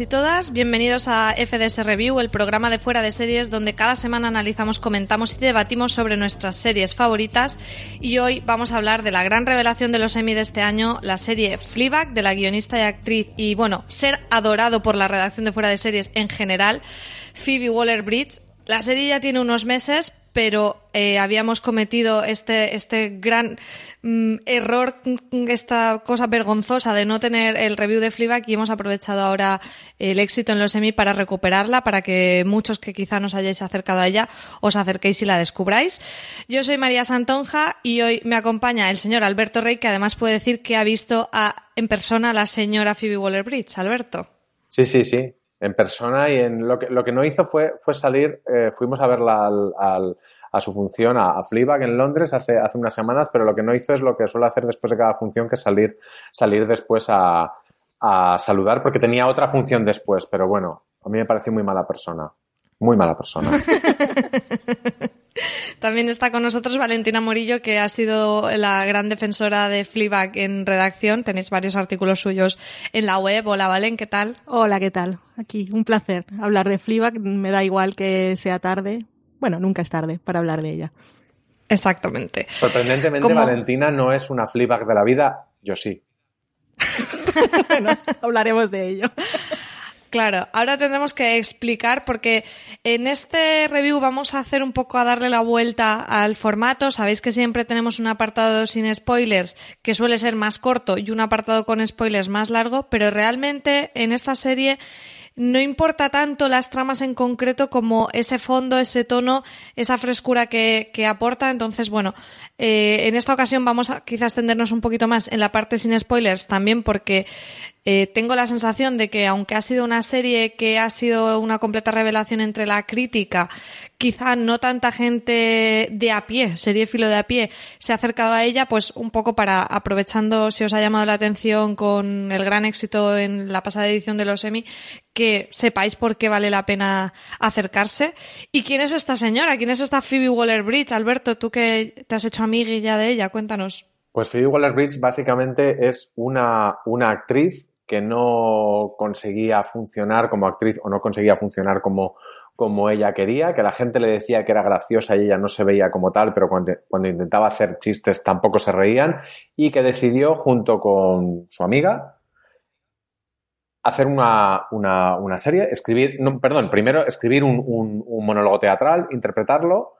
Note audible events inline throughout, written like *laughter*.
Y todas, bienvenidos a FDS Review, el programa de fuera de series donde cada semana analizamos, comentamos y debatimos sobre nuestras series favoritas. Y hoy vamos a hablar de la gran revelación de los Emmy de este año, la serie Fleabag de la guionista y actriz y bueno, ser adorado por la redacción de fuera de series en general, Phoebe Waller-Bridge. La serie ya tiene unos meses, pero eh, habíamos cometido este, este gran mm, error, mm, esta cosa vergonzosa de no tener el review de Fleabag y hemos aprovechado ahora el éxito en los Emmy para recuperarla, para que muchos que quizá nos hayáis acercado a ella os acerquéis y la descubráis. Yo soy María Santonja y hoy me acompaña el señor Alberto Rey, que además puede decir que ha visto en persona a la señora Phoebe Waller-Bridge. Alberto. Sí, sí, sí en persona y en lo que, lo que no hizo fue, fue salir, eh, fuimos a verla al, al, a su función a, a Fleabag en Londres hace, hace unas semanas, pero lo que no hizo es lo que suele hacer después de cada función, que es salir, salir después a, a saludar, porque tenía otra función después, pero bueno, a mí me pareció muy mala persona. Muy mala persona. *laughs* También está con nosotros Valentina Morillo, que ha sido la gran defensora de Fleabag en redacción. Tenéis varios artículos suyos en la web. Hola, Valen, ¿qué tal? Hola, ¿qué tal? Aquí, un placer hablar de Fleabag. Me da igual que sea tarde. Bueno, nunca es tarde para hablar de ella. Exactamente. Sorprendentemente, ¿Cómo? Valentina no es una Fleabag de la vida. Yo sí. *laughs* bueno, hablaremos de ello. Claro, ahora tendremos que explicar porque en este review vamos a hacer un poco a darle la vuelta al formato. Sabéis que siempre tenemos un apartado sin spoilers que suele ser más corto y un apartado con spoilers más largo, pero realmente en esta serie no importa tanto las tramas en concreto como ese fondo, ese tono, esa frescura que, que aporta. Entonces, bueno, eh, en esta ocasión vamos a quizás tendernos un poquito más en la parte sin spoilers también porque eh, tengo la sensación de que aunque ha sido una serie que ha sido una completa revelación entre la crítica, quizá no tanta gente de a pie, seriéfilo de a pie, se ha acercado a ella, pues un poco para aprovechando si os ha llamado la atención con el gran éxito en la pasada edición de los Emmy, que sepáis por qué vale la pena acercarse. ¿Y quién es esta señora? ¿Quién es esta Phoebe Waller-Bridge? Alberto, tú que te has hecho amiga ya de ella, cuéntanos. Pues Phoebe Waller-Bridge básicamente es una, una actriz que no conseguía funcionar como actriz o no conseguía funcionar como, como ella quería, que la gente le decía que era graciosa y ella no se veía como tal, pero cuando, cuando intentaba hacer chistes tampoco se reían, y que decidió, junto con su amiga, hacer una, una, una serie, escribir, no, perdón, primero escribir un, un, un monólogo teatral, interpretarlo,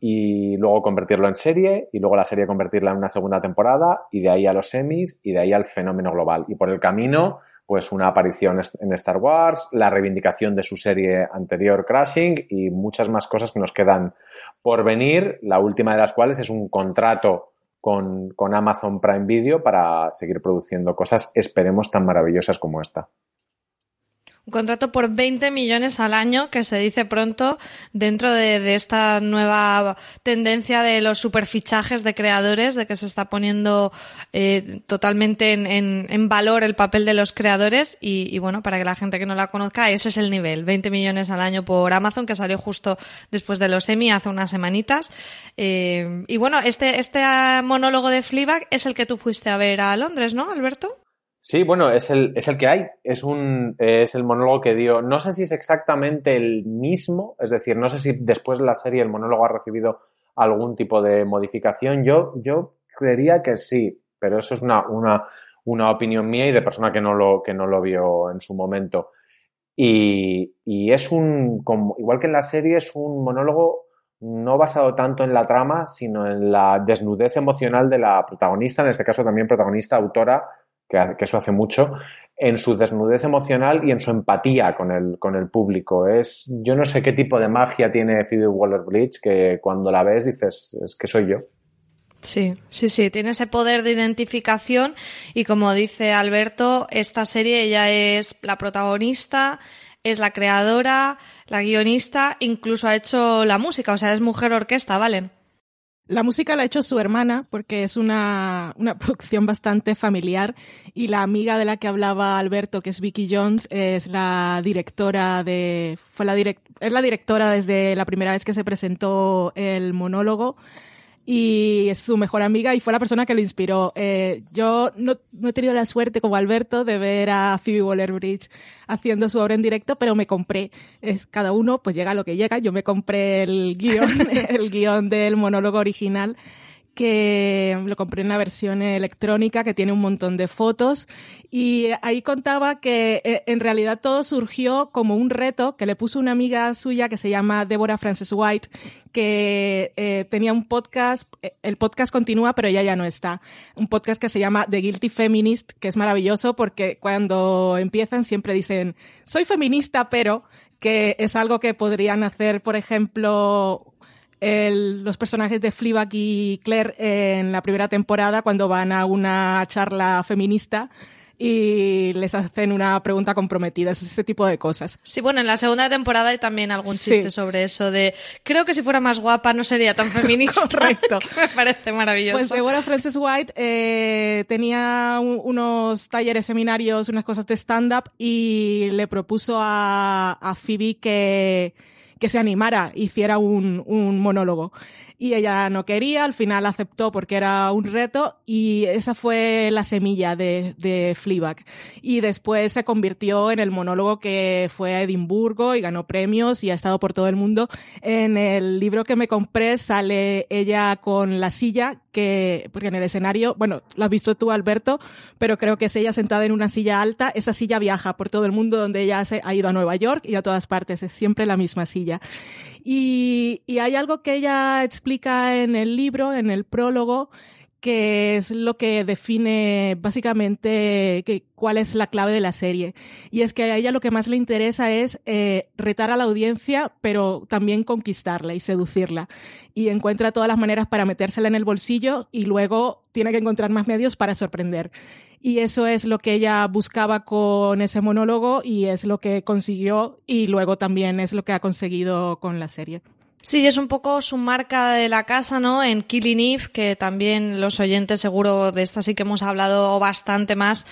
y luego convertirlo en serie y luego la serie convertirla en una segunda temporada y de ahí a los semis y de ahí al fenómeno global. Y por el camino, pues una aparición en Star Wars, la reivindicación de su serie anterior Crashing y muchas más cosas que nos quedan por venir, la última de las cuales es un contrato con, con Amazon Prime Video para seguir produciendo cosas, esperemos, tan maravillosas como esta. Un contrato por 20 millones al año, que se dice pronto, dentro de, de, esta nueva tendencia de los superfichajes de creadores, de que se está poniendo eh, totalmente en, en, en, valor el papel de los creadores. Y, y, bueno, para que la gente que no la conozca, ese es el nivel. 20 millones al año por Amazon, que salió justo después de los Emmy hace unas semanitas. Eh, y bueno, este, este monólogo de Fleabag es el que tú fuiste a ver a Londres, ¿no, Alberto? Sí, bueno, es el, es el que hay. Es, un, es el monólogo que dio. No sé si es exactamente el mismo, es decir, no sé si después de la serie el monólogo ha recibido algún tipo de modificación. Yo, yo creería que sí, pero eso es una, una, una opinión mía y de persona que no, lo, que no lo vio en su momento. Y, y es un, como, igual que en la serie, es un monólogo no basado tanto en la trama, sino en la desnudez emocional de la protagonista, en este caso también protagonista, autora, que, eso hace mucho, en su desnudez emocional y en su empatía con el, con el público. Es, yo no sé qué tipo de magia tiene Phoebe Waller-Bridge que cuando la ves dices, es que soy yo. Sí, sí, sí, tiene ese poder de identificación y como dice Alberto, esta serie ella es la protagonista, es la creadora, la guionista, incluso ha hecho la música, o sea, es mujer orquesta, ¿valen? La música la ha hecho su hermana porque es una, una, *laughs* producción bastante familiar y la amiga de la que hablaba Alberto, que es Vicky Jones, es la directora de, fue la direct, es la directora desde la primera vez que se presentó el monólogo y es su mejor amiga y fue la persona que lo inspiró. Eh, yo no, no, he tenido la suerte como Alberto de ver a Phoebe Waller-Bridge haciendo su obra en directo, pero me compré, es, cada uno pues llega lo que llega, yo me compré el guion, *laughs* el guion del monólogo original que lo compré en la versión electrónica que tiene un montón de fotos. Y ahí contaba que eh, en realidad todo surgió como un reto que le puso una amiga suya que se llama Deborah Frances White que eh, tenía un podcast, eh, el podcast continúa pero ella ya no está, un podcast que se llama The Guilty Feminist que es maravilloso porque cuando empiezan siempre dicen soy feminista pero que es algo que podrían hacer, por ejemplo, el, los personajes de Fleabag y Claire en la primera temporada cuando van a una charla feminista y les hacen una pregunta comprometida, es ese tipo de cosas. Sí, bueno, en la segunda temporada hay también algún chiste sí. sobre eso de creo que si fuera más guapa no sería tan *laughs* feminista. *laughs* Correcto. me parece maravilloso. Pues Deborah Frances White eh, tenía un, unos talleres, seminarios, unas cosas de stand-up y le propuso a, a Phoebe que que se animara, hiciera un, un monólogo. Y ella no quería, al final aceptó porque era un reto y esa fue la semilla de, de Fleabag. Y después se convirtió en el monólogo que fue a Edimburgo y ganó premios y ha estado por todo el mundo. En el libro que me compré sale ella con la silla que, porque en el escenario, bueno, lo has visto tú, Alberto, pero creo que es ella sentada en una silla alta. Esa silla viaja por todo el mundo donde ella se ha ido a Nueva York y a todas partes. Es siempre la misma silla. Y, y hay algo que ella explica en el libro, en el prólogo, que es lo que define básicamente que, cuál es la clave de la serie. Y es que a ella lo que más le interesa es eh, retar a la audiencia, pero también conquistarla y seducirla. Y encuentra todas las maneras para metérsela en el bolsillo y luego tiene que encontrar más medios para sorprender. Y eso es lo que ella buscaba con ese monólogo y es lo que consiguió y luego también es lo que ha conseguido con la serie. Sí, es un poco su marca de la casa, ¿no? En Killing Eve, que también los oyentes seguro de esta sí que hemos hablado bastante más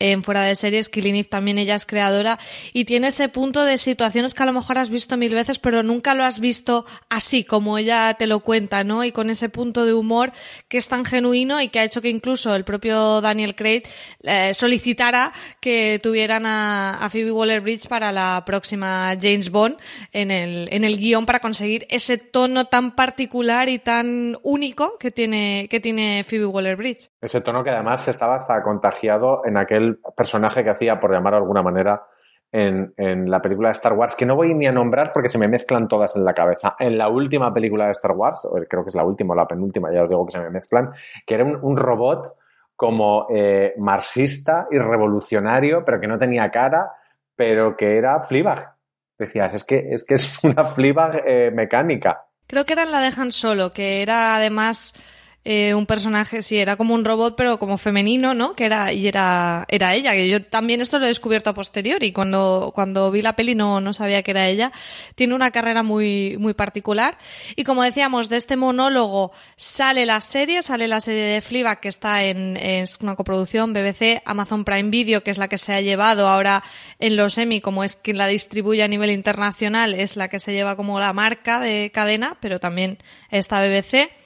en fuera de series. Killing Eve también ella es creadora y tiene ese punto de situaciones que a lo mejor has visto mil veces, pero nunca lo has visto así como ella te lo cuenta, ¿no? Y con ese punto de humor que es tan genuino y que ha hecho que incluso el propio Daniel Craig eh, solicitara que tuvieran a, a Phoebe Waller-Bridge para la próxima James Bond en el, en el guion para conseguir ese tono tan particular y tan único que tiene, que tiene Phoebe Waller-Bridge. Ese tono que además estaba hasta contagiado en aquel personaje que hacía, por llamar de alguna manera, en, en, la película de Star Wars, que no voy ni a nombrar porque se me mezclan todas en la cabeza. En la última película de Star Wars, creo que es la última o la penúltima, ya os digo que se me mezclan, que era un, robot como eh, marxista y revolucionario, pero que no tenía cara, pero que era Fleabag decías, es que es, que es *laughs* una Fleabag eh, mecánica. Creo que era la de Han Solo, que era además eh, un personaje, sí, era como un robot, pero como femenino, ¿no? Que era, y era, era ella, que yo también esto lo he descubierto a posteriori, cuando, cuando vi la peli no, no sabía que era ella. Tiene una carrera muy, muy particular. Y como decíamos, de este monólogo sale la serie, sale la serie de Fleabag, que está en, es una coproducción BBC, Amazon Prime Video, que es la que se ha llevado ahora en los Emmy, como es quien la distribuye a nivel internacional, es la que se lleva como la marca de cadena, pero también está BBC.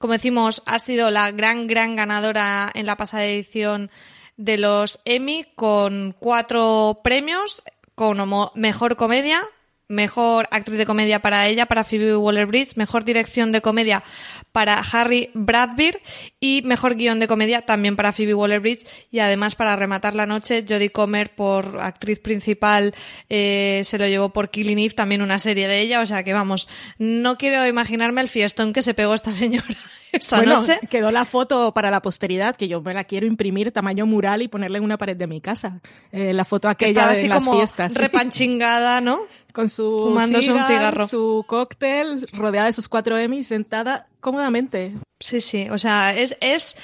Como decimos, ha sido la gran, gran ganadora en la pasada edición de los Emmy con cuatro premios, como mejor comedia, Mejor actriz de comedia para ella, para Phoebe Waller-Bridge. Mejor dirección de comedia para Harry Bradbeer. Y mejor guion de comedia también para Phoebe Waller-Bridge. Y además, para rematar la noche, Jodie Comer por actriz principal eh, se lo llevó por Killing Eve, también una serie de ella. O sea que vamos, no quiero imaginarme el fiestón que se pegó esta *laughs* señora esa bueno, noche. quedó la foto para la posteridad, que yo me la quiero imprimir tamaño mural y ponerla en una pared de mi casa. Eh, la foto Que aquella estaba de así las como fiestas. *laughs* repanchingada, ¿no? Con su fumándose un cigar, cigarro. su cóctel, rodeada de sus cuatro Emmys, sentada cómodamente. Sí, sí, o sea, es, es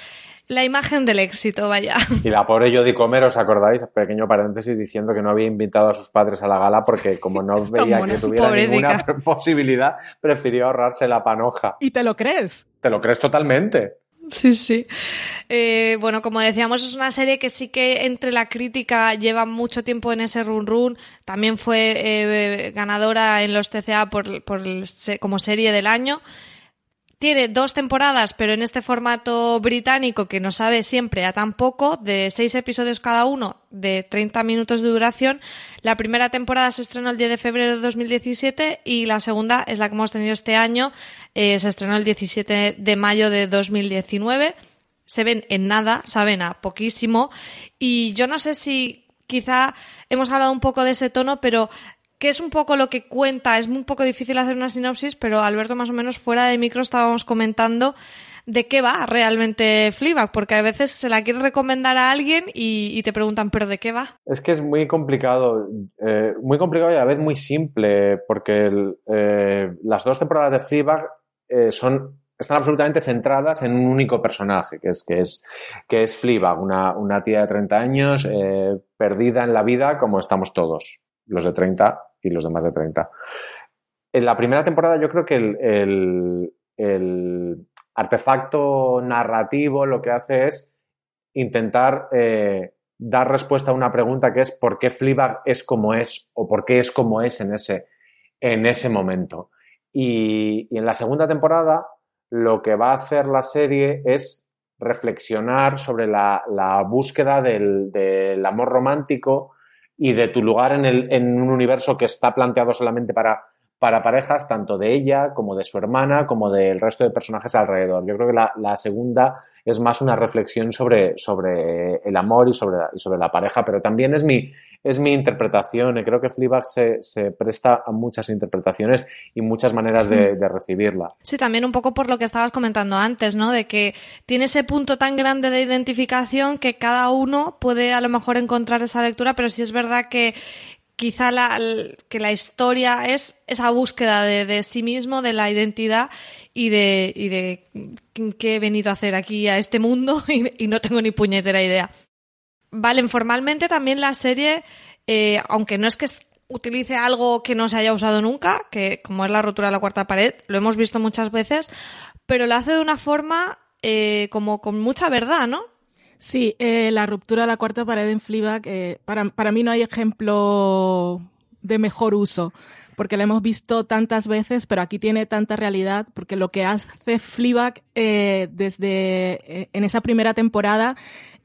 la imagen del éxito, vaya. Y la pobre Jodie Comer, ¿os acordáis? Pequeño paréntesis diciendo que no había invitado a sus padres a la gala porque como no *laughs* veía que tuviera ninguna *laughs* posibilidad, prefirió ahorrarse la panoja. ¿Y te lo crees? ¿Te lo crees totalmente? Sí, sí. Eh, bueno, como decíamos, es una serie que sí que entre la crítica lleva mucho tiempo en ese run run. También fue eh, ganadora en los TCA por, por el como serie del año. Tiene dos temporadas, pero en este formato británico que no sabe siempre a tan poco, de seis episodios cada uno, de 30 minutos de duración. La primera temporada se estrenó el 10 de febrero de 2017 y la segunda es la que hemos tenido este año. eh, se estrenó el 17 de mayo de 2019. Se ven en nada, saben a poquísimo. Y yo no sé si quizá hemos hablado un poco de ese tono, pero que es un poco lo que cuenta. Es un poco difícil hacer una sinopsis, pero Alberto más o menos fuera de micro estábamos comentando de qué va realmente Fleabag, porque a veces se la quieres recomendar a alguien y, te preguntan, ¿pero de qué va? Es que es muy complicado, eh, muy complicado y a la vez muy simple, porque eh, las dos temporadas de Fleabag eh, son, están absolutamente centradas en un único personaje, que es, que es, que es una, una tía de 30 años perdida en la vida como estamos todos, los de 30 y los de más de 30. En la primera temporada yo creo que el, el- artefacto narrativo lo que hace es intentar eh, dar respuesta a una pregunta que es ¿por qué Fleabag es como es o por qué es como es en ese, en ese momento? Y, y en la segunda temporada lo que va a hacer la serie es reflexionar sobre la, la búsqueda del, del amor romántico y de tu lugar en, el, en un universo que está planteado solamente para, para parejas, tanto de ella como de su hermana, como del resto de personajes alrededor. Yo creo que la, segunda es más una reflexión sobre, sobre el amor y sobre, y sobre la pareja, pero también es mi, es mi interpretación. Y creo que Fleabag se, se presta a muchas interpretaciones y muchas maneras de, de recibirla. Sí, también un poco por lo que estabas comentando antes, ¿no? De que tiene ese punto tan grande de identificación que cada uno puede a lo mejor encontrar esa lectura, pero sí es verdad que quizá la, que la historia es esa búsqueda de, de sí mismo, de la identidad y de, y de qué he venido a hacer aquí a este mundo *laughs* y, y no tengo ni puñetera idea. Valen, formalmente también la serie, eh, aunque no es que utilice algo que no se haya usado nunca, que como es la rotura de la cuarta pared, lo hemos visto muchas veces, pero lo hace de una forma eh, como con mucha verdad, ¿no? Sí, eh, la ruptura de la cuarta pared en Fleabag, eh, para, para mí no hay ejemplo de mejor uso, porque la hemos visto tantas veces, pero aquí tiene tanta realidad, porque lo que hace Fleabag eh, desde en esa primera temporada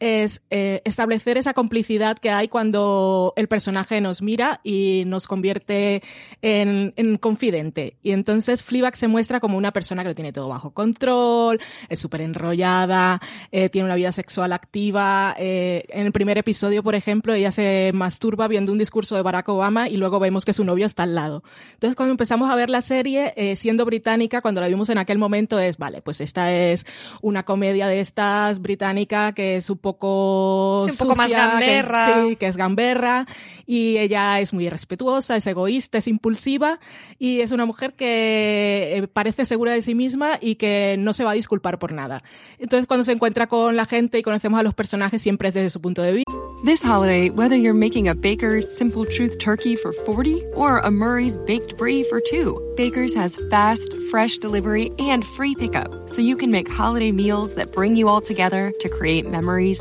es eh, establecer esa complicidad que hay cuando el personaje nos mira y nos convierte en, en confidente. Y entonces Fleabag se muestra como una persona que lo tiene todo bajo control, es súper enrollada, eh, tiene una vida sexual activa. eh, en el primer episodio, por ejemplo, ella se masturba viendo un discurso de Barack Obama y luego vemos que su novio está al lado. Entonces, cuando empezamos a ver la serie, siendo británica, cuando la vimos en aquel momento, es, vale, pues esta es una comedia de estas británica que es. Sí, un poco más sucia, que- gamberra. sí, que es gamberra y ella es muy irrespetuosa, es egoísta, es impulsiva y es una mujer que eh, parece segura de sí misma y que no se va a disculpar por nada. Entonces cuando se encuentra con la gente y conocemos a los personajes siempre es desde su punto de vista. This holiday, whether you're making a Baker's Simple Truth turkey for 40 or a Murray's Baked Brie for 2, Baker's has fast, fresh delivery and free pickup, so you can make holiday meals that bring you all together to create memories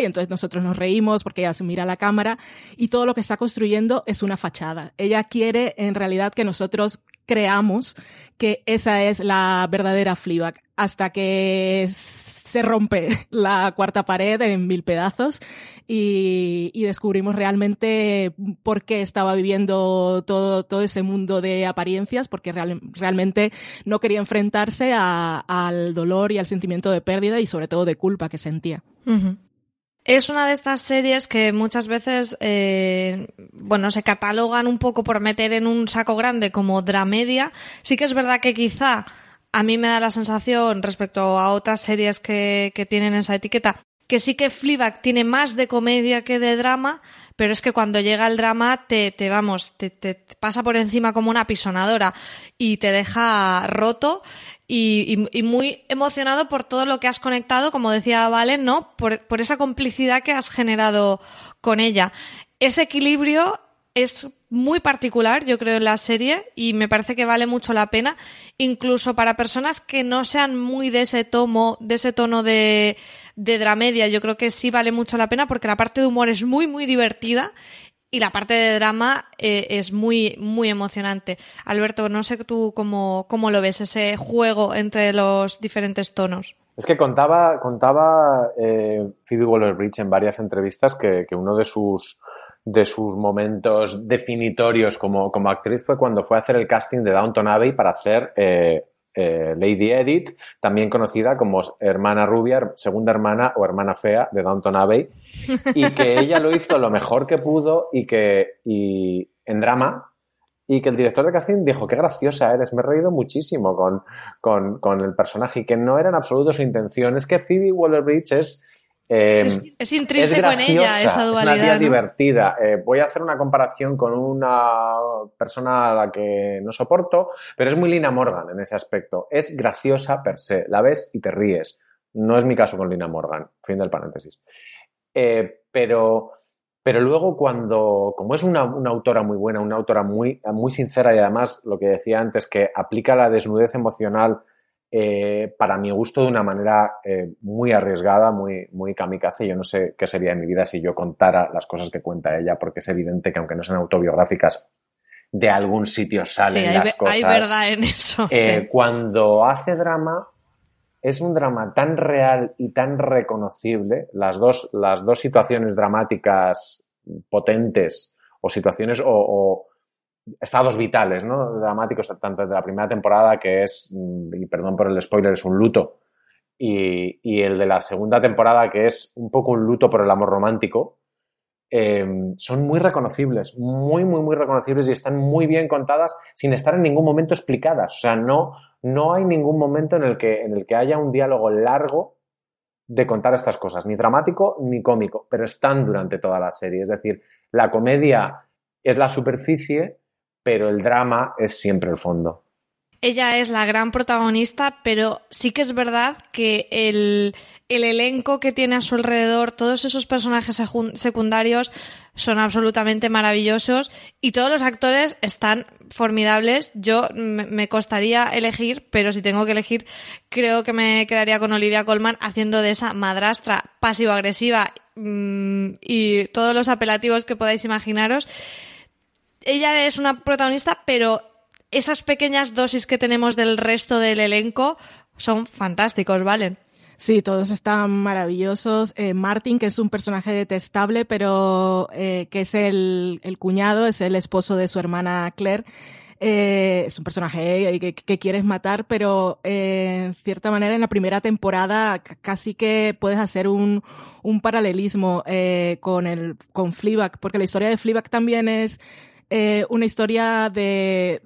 y entonces nosotros nos reímos porque ella se mira a la cámara y todo lo que está construyendo es una fachada. Ella quiere en realidad que nosotros creamos que esa es la verdadera Fleabag hasta que se rompe *laughs* la cuarta pared en mil pedazos y, descubrimos realmente por qué estaba viviendo todo, todo ese mundo de apariencias, porque realmente no quería enfrentarse al dolor y al sentimiento de pérdida y sobre todo de culpa que sentía. Es una de estas series que muchas veces, eh, bueno, se catalogan un poco por meter en un saco grande como dramedia. Sí que es verdad que quizá a mí me da la sensación respecto a otras series que, que tienen esa etiqueta que sí que Fleabag tiene más de comedia que de drama, pero es que cuando llega el drama te, te vamos, te, te pasa por encima como una pisonadora y te deja roto y, muy emocionado por todo lo que has conectado, como decía Valen, ¿no? Por, por esa complicidad que has generado con ella. Ese equilibrio es muy particular, yo creo, en la serie y me parece que vale mucho la pena, incluso para personas que no sean muy de ese tomo, de ese tono de, de dramedia. Yo creo que sí vale mucho la pena porque la parte de humor es muy, muy divertida y la parte de drama eh, es muy, muy emocionante. Alberto, no sé tú cómo, cómo lo ves, ese juego entre los diferentes tonos. Es que contaba, contaba eh, Phoebe Waller-Bridge en varias entrevistas que, uno de sus, de sus momentos definitorios como, como, actriz fue cuando fue a hacer el casting de Downton Abbey para hacer eh, eh, Lady Edith, también conocida como hermana rubia, segunda hermana o hermana fea de Downton Abbey, y que ella lo hizo lo mejor que pudo y que y, en drama, y que el director de casting dijo, qué graciosa eres, me he reído muchísimo con, con, con el personaje, y que no era en absoluto su intención. Es que Phoebe Waller-Bridge es es, em, intrínseco en ella esa dualidad. Es una divertida. Eh, voy a hacer una comparación con una persona a la que no soporto, pero es muy Lina Morgan en ese aspecto. Es graciosa per se. La ves y te ríes. No es mi caso con Lina Morgan. Fin del paréntesis. Eh, pero, pero luego cuando, como es una, una, autora muy buena, una autora muy, muy sincera y además lo que decía antes, que aplica la desnudez emocional eh, para mi gusto de una manera eh, muy arriesgada, muy, muy kamikaze. Yo no sé qué sería en mi vida si yo contara las cosas que cuenta ella, porque es evidente que aunque no sean autobiográficas, de algún sitio salen las cosas. Hay verdad en eso. Eh, cuando hace drama, es un drama tan real y tan reconocible, las dos, las dos situaciones dramáticas potentes o situaciones o estados vitales, ¿no? Dramáticos, tanto de la primera temporada, que es, mm, y perdón por el spoiler, es un luto, y, el de la segunda temporada, que es un poco un luto por el amor romántico, em, son muy reconocibles, muy, muy, muy reconocibles y están muy bien contadas sin estar en ningún momento explicadas. O sea, no, no hay ningún momento en el, que, en el que haya un diálogo largo de contar estas cosas, ni dramático ni cómico, pero están durante toda la serie. Es decir, la comedia es la superficie pero el drama es siempre el fondo. Ella es la gran protagonista, pero sí que es verdad que el, elenco que tiene a su alrededor, todos esos personajes secundarios son absolutamente maravillosos y todos los actores están formidables. Yo me costaría elegir, pero si tengo que elegir, creo que me quedaría con Olivia Colman haciendo de esa madrastra pasivo-agresiva mm, y todos los apelativos que podáis imaginaros ella es una protagonista, pero esas pequeñas dosis que tenemos del resto del elenco son fantásticos, ¿valen? Sí, todos están maravillosos. Eh, Martin, que es un personaje detestable, pero eh, que es el, cuñado, es el esposo de su hermana Claire. Eh, es un personaje que, que, quieres matar, pero en cierta manera en la primera temporada casi que puedes hacer un, un paralelismo con el con Fleabag, porque la historia de Fleabag también es eh, una historia de,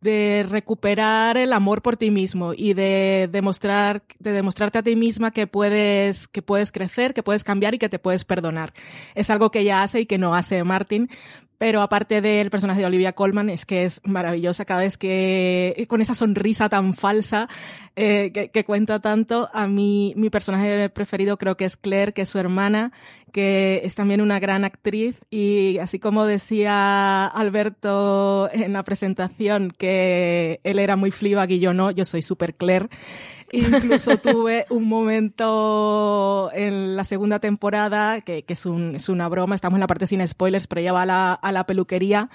de recuperar el amor por ti mismo y de demostrar, de demostrarte a ti misma que puedes, que puedes crecer, que puedes cambiar y que te puedes perdonar. Es algo que ella hace y que no hace Martin, pero aparte del personaje de Olivia Colman, es que es maravillosa cada vez que, con esa sonrisa tan falsa eh, que, cuenta tanto, a mí mi personaje preferido creo que es Claire, que es su hermana, que es también una gran actriz y así como decía Alberto en la presentación que él era muy Fleabag y yo no, yo soy super Claire. Incluso tuve un momento en la segunda temporada, que, que es, un, es, una broma, estamos en la parte sin spoilers, pero ella va a la, a la peluquería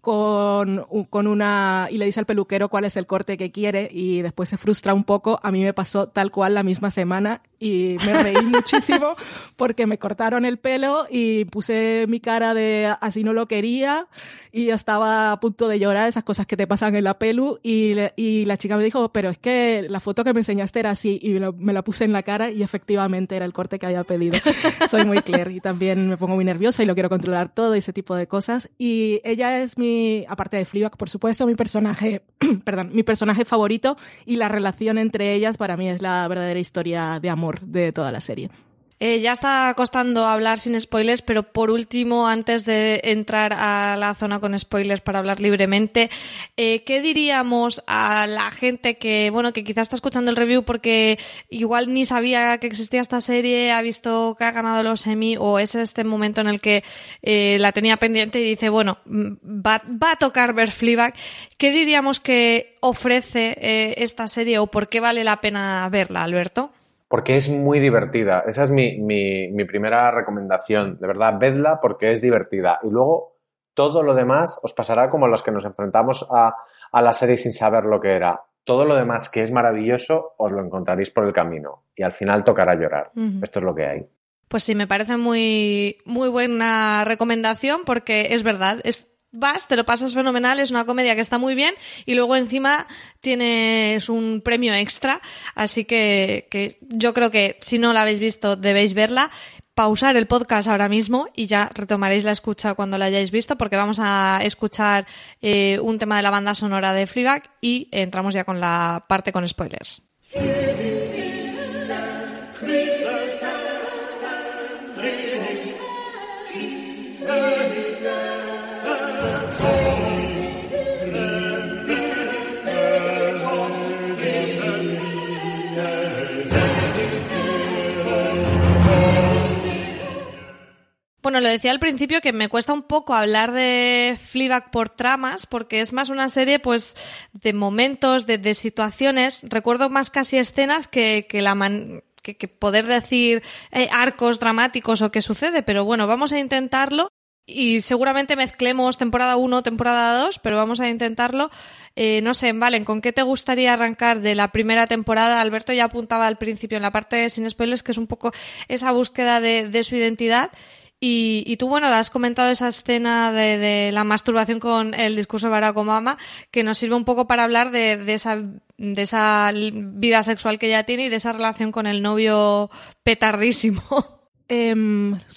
con, con, una... y le dice al peluquero cuál es el corte que quiere y después se frustra un poco. A mí me pasó tal cual la misma semana y me reí *laughs* muchísimo porque me cortaron el pelo y puse mi cara de así no lo quería y estaba a punto de llorar esas cosas que te pasan en la pelu y, y la chica me dijo, pero es que la foto que me enseñaste era así y me la puse en la cara y efectivamente era el corte que había pedido. *laughs* Soy muy Claire y también me pongo muy nerviosa y lo quiero controlar todo ese tipo de cosas y ella es mi, aparte de Fleabag, por supuesto, mi personaje, *clears throat* perdón, mi personaje favorito y la relación entre ellas para mí es la verdadera historia de amor de toda la serie. Eh, ya está costando hablar sin spoilers, pero por último, antes de entrar a la zona con spoilers para hablar libremente, eh, ¿qué diríamos a la gente que, bueno, que quizás está escuchando el review porque igual ni sabía que existía esta serie, ha visto que ha ganado los Emmy o es este momento en el que eh, la tenía pendiente y dice, bueno, mm, va, va, a tocar ver Fleabag? ¿Qué diríamos que ofrece esta serie o por qué vale la pena verla, Alberto? Porque es muy divertida. Esa es mi, mi, mi, primera recomendación. De verdad, vedla porque es divertida. Y luego todo lo demás os pasará como los que nos enfrentamos a, a la serie sin saber lo que era. Todo lo demás que es maravilloso os lo encontraréis por el camino y al final tocará llorar. Uh -huh. Esto es lo que hay. Pues sí, me parece muy, muy buena recomendación porque es verdad, es vas, te lo pasas fenomenal, es una comedia que está muy bien y luego encima tienes un premio extra, así que, que yo creo que si no la habéis visto debéis verla pausar el podcast ahora mismo y ya retomaréis la escucha cuando la hayáis visto porque vamos a escuchar eh, un tema de la banda sonora de Fleabag y entramos ya con la parte con spoilers. Bueno, lo decía al principio que me cuesta un poco hablar de Fleabag por tramas, porque es más una serie, pues, de momentos, de, de situaciones. Recuerdo más casi escenas que, que la man que, poder decir eh, arcos dramáticos o qué sucede, pero bueno, vamos a intentarlo y seguramente mezclemos temporada 1, temporada 2, pero vamos a intentarlo. Eh, no sé, Valen, ¿con qué te gustaría arrancar de la primera temporada? Alberto ya apuntaba al principio en la parte de sin spoilers que es un poco esa búsqueda de, de su identidad. Y, y, tú, bueno, has comentado esa escena de, la masturbación con el discurso de Barack Obama, que nos sirve un poco para hablar de, esa, de esa vida sexual que ella tiene y de esa relación con el novio petardísimo. *laughs* Eh,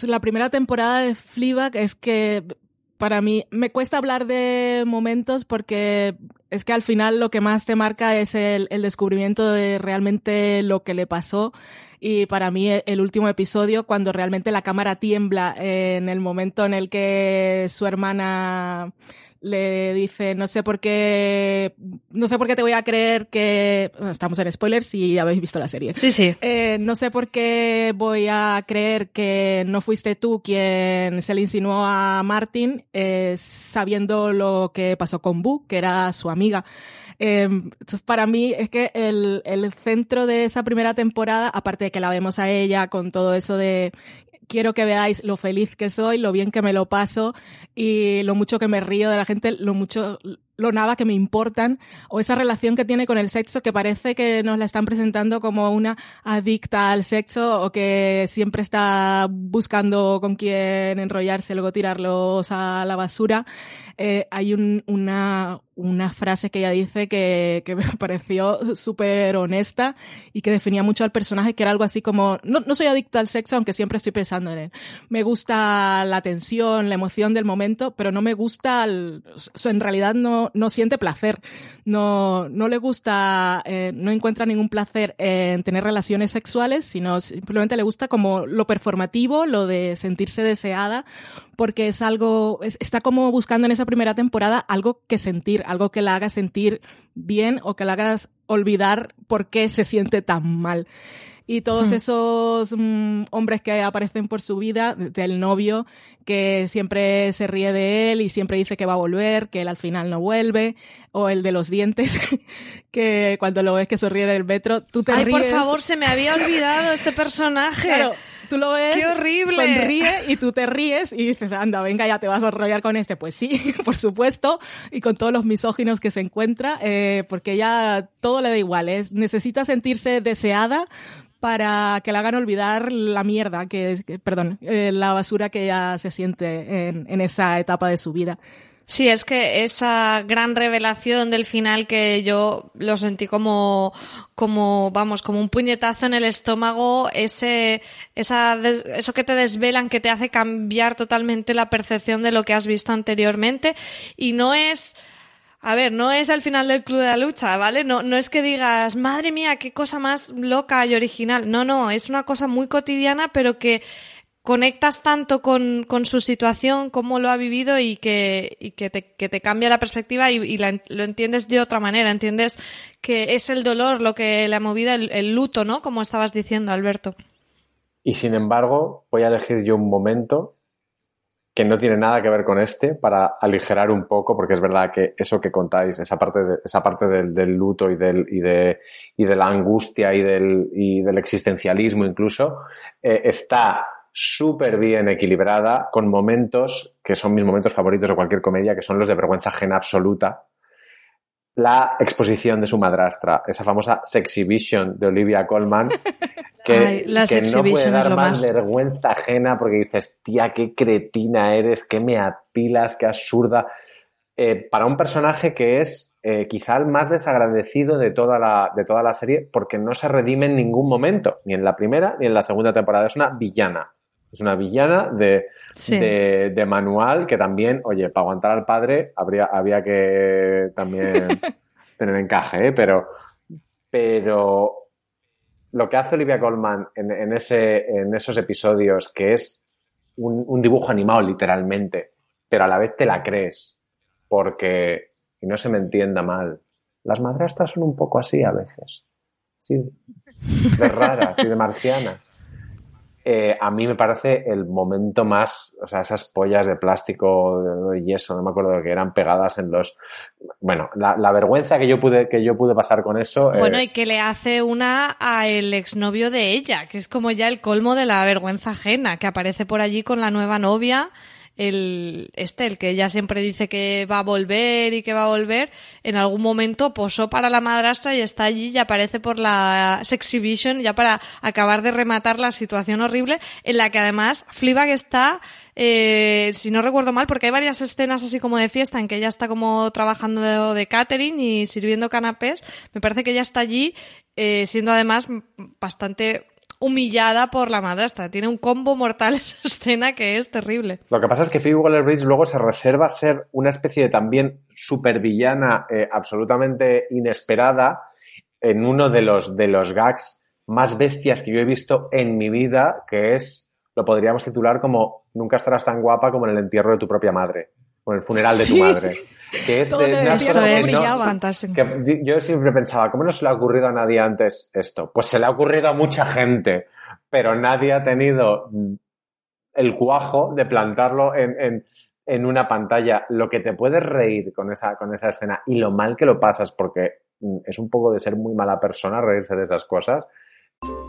la primera temporada de Fleabag es que para mí me cuesta hablar de momentos porque es que al final lo que más te marca es el descubrimiento de realmente lo que le pasó y para mí el último episodio cuando realmente la cámara tiembla en el momento en el que su hermana le dice no sé por qué no sé por qué te voy a creer que estamos en spoilers si habéis visto la serie. Sí sí. Eh, no sé por qué voy a creer que no fuiste tú quien se le insinuó a Martin eh, sabiendo lo que pasó con Boo que era su amiga entonces para mí es que el, el centro de esa primera temporada, aparte de que la vemos a ella con todo eso de quiero que veáis lo feliz que soy, lo bien que me lo paso y lo mucho que me río de la gente, lo mucho, lo nada que me importan, o esa relación que tiene con el sexo que parece que nos la están presentando como una adicta al sexo o que siempre está buscando con quién enrollarse, luego tirarlos a la basura. Eh, hay un, una, una frase que ella dice que, me *laughs* pareció súper honesta y que definía mucho al personaje, que era algo así como, no, no soy adicta al sexo, aunque siempre estoy pensando en él. Me gusta la tensión, la emoción del momento, pero no me gusta, en realidad no, no, siente placer, no, no le gusta, eh, no encuentra ningún placer en tener relaciones sexuales, sino simplemente le gusta como lo performativo, lo de sentirse deseada, porque es algo, está como buscando en esa primera temporada algo que sentir, algo que la haga sentir bien o que la haga olvidar por qué se siente tan mal y todos esos mm, hombres que aparecen por su vida, del novio que siempre se ríe de él y siempre dice que va a volver, que él al final no vuelve, o el de los dientes, *laughs* que cuando lo ves que sonríe en el metro, tú te Ay, ríes. por favor, se me había olvidado este personaje. *laughs* Claro, tú lo ves, ¡Qué horrible! sonríe y tú te ríes y dices, anda, venga, ya te vas a enrollar con este. Pues sí, *laughs* por supuesto, y con todos los misóginos que se encuentra, eh, porque ya todo le da igual, es, necesita sentirse deseada para que le hagan olvidar la mierda, que, perdón, eh, la basura que ella se siente en, en esa etapa de su vida. Sí, es que esa gran revelación del final que yo lo sentí como, como, vamos, como un puñetazo en el estómago, ese, esa, eso que te desvelan, que te hace cambiar totalmente la percepción de lo que has visto anteriormente. Y no es, a ver, no es el final del Club de la Lucha, ¿vale? No, no es que digas, madre mía, qué cosa más loca y original. No, no, es una cosa muy cotidiana, pero que conectas tanto con, con su situación, cómo lo ha vivido y que, que, te, que te cambia la perspectiva y, lo entiendes de otra manera. Entiendes que es el dolor lo que le ha movido, el luto, ¿no? Como estabas diciendo, Alberto. Y sin embargo, voy a elegir yo un momento que no tiene nada que ver con este para aligerar un poco, porque es verdad que eso que contáis, esa parte, esa parte del, del luto y, del, y, de, y de la angustia y del, y del existencialismo incluso, eh, está súper bien equilibrada con momentos que son mis momentos favoritos de cualquier comedia, que son los de vergüenza ajena absoluta. La exposición de su madrastra, esa famosa Sexhibition de Olivia Colman, *laughs* que, Ay, la que no puede dar más. vergüenza ajena porque dices, tía, qué cretina eres, qué me apilas, qué absurda. Eh, para un personaje que es eh, quizá el más desagradecido de toda, la, de toda la serie porque no se redime en ningún momento, ni en la primera ni en la segunda temporada. Es una villana. Es una villana de, Sí. de, de manual que también, oye, para aguantar al padre habría, había que también *laughs* tener encaje, ¿eh? pero, pero lo que hace Olivia Colman en, en, ese, en esos episodios, que es un, un, dibujo animado literalmente, pero a la vez te la crees, porque, y no se me entienda mal, las madrastras son un poco así a veces, sí, de raras y de marcianas. Eh, a mí me parece el momento más, o sea, esas pollas de plástico y eso, no me acuerdo que eran pegadas en los, bueno, la, vergüenza que yo pude que yo pude pasar con eso. Bueno, eh, y que le hace una a el exnovio de ella, que es como ya el colmo de la vergüenza ajena, que aparece por allí con la nueva novia el este, el que ella siempre dice que va a volver y que va a volver, en algún momento posó para la madrastra y está allí y aparece por la Sexhibition ya para acabar de rematar la situación horrible en la que además Fleabag está eh, si no recuerdo mal, porque hay varias escenas así como de fiesta en que ella está como trabajando de, de catering y sirviendo canapés. Me parece que ella está allí eh, siendo además bastante humillada por la madrastra. Tiene un combo mortal *laughs* esa escena que es terrible. Lo que pasa es que Phoebe Waller-Bridge luego se reserva ser una especie de también supervillana eh, absolutamente inesperada en uno de los, de los gags más bestias que yo he visto en mi vida, que es, lo podríamos titular como Nunca estarás tan guapa como en el entierro de tu propia madre, o en el funeral de tu Sí. madre. *laughs* Que es Todo de unas cosas que no- que yo siempre pensaba, ¿cómo no se le ha ocurrido a nadie antes esto? Pues se le ha ocurrido a mucha gente, pero nadie ha tenido el cuajo de plantarlo en, en- en una pantalla. Lo que te puedes reír con esa, con esa escena y lo mal que lo pasas, porque mm, es un poco de ser muy mala persona reírse de esas cosas.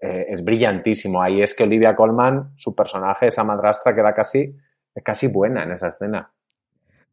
Eh, es brillantísimo. Ahí es que Olivia Colman, su personaje, esa madrastra, queda casi, casi buena en esa escena.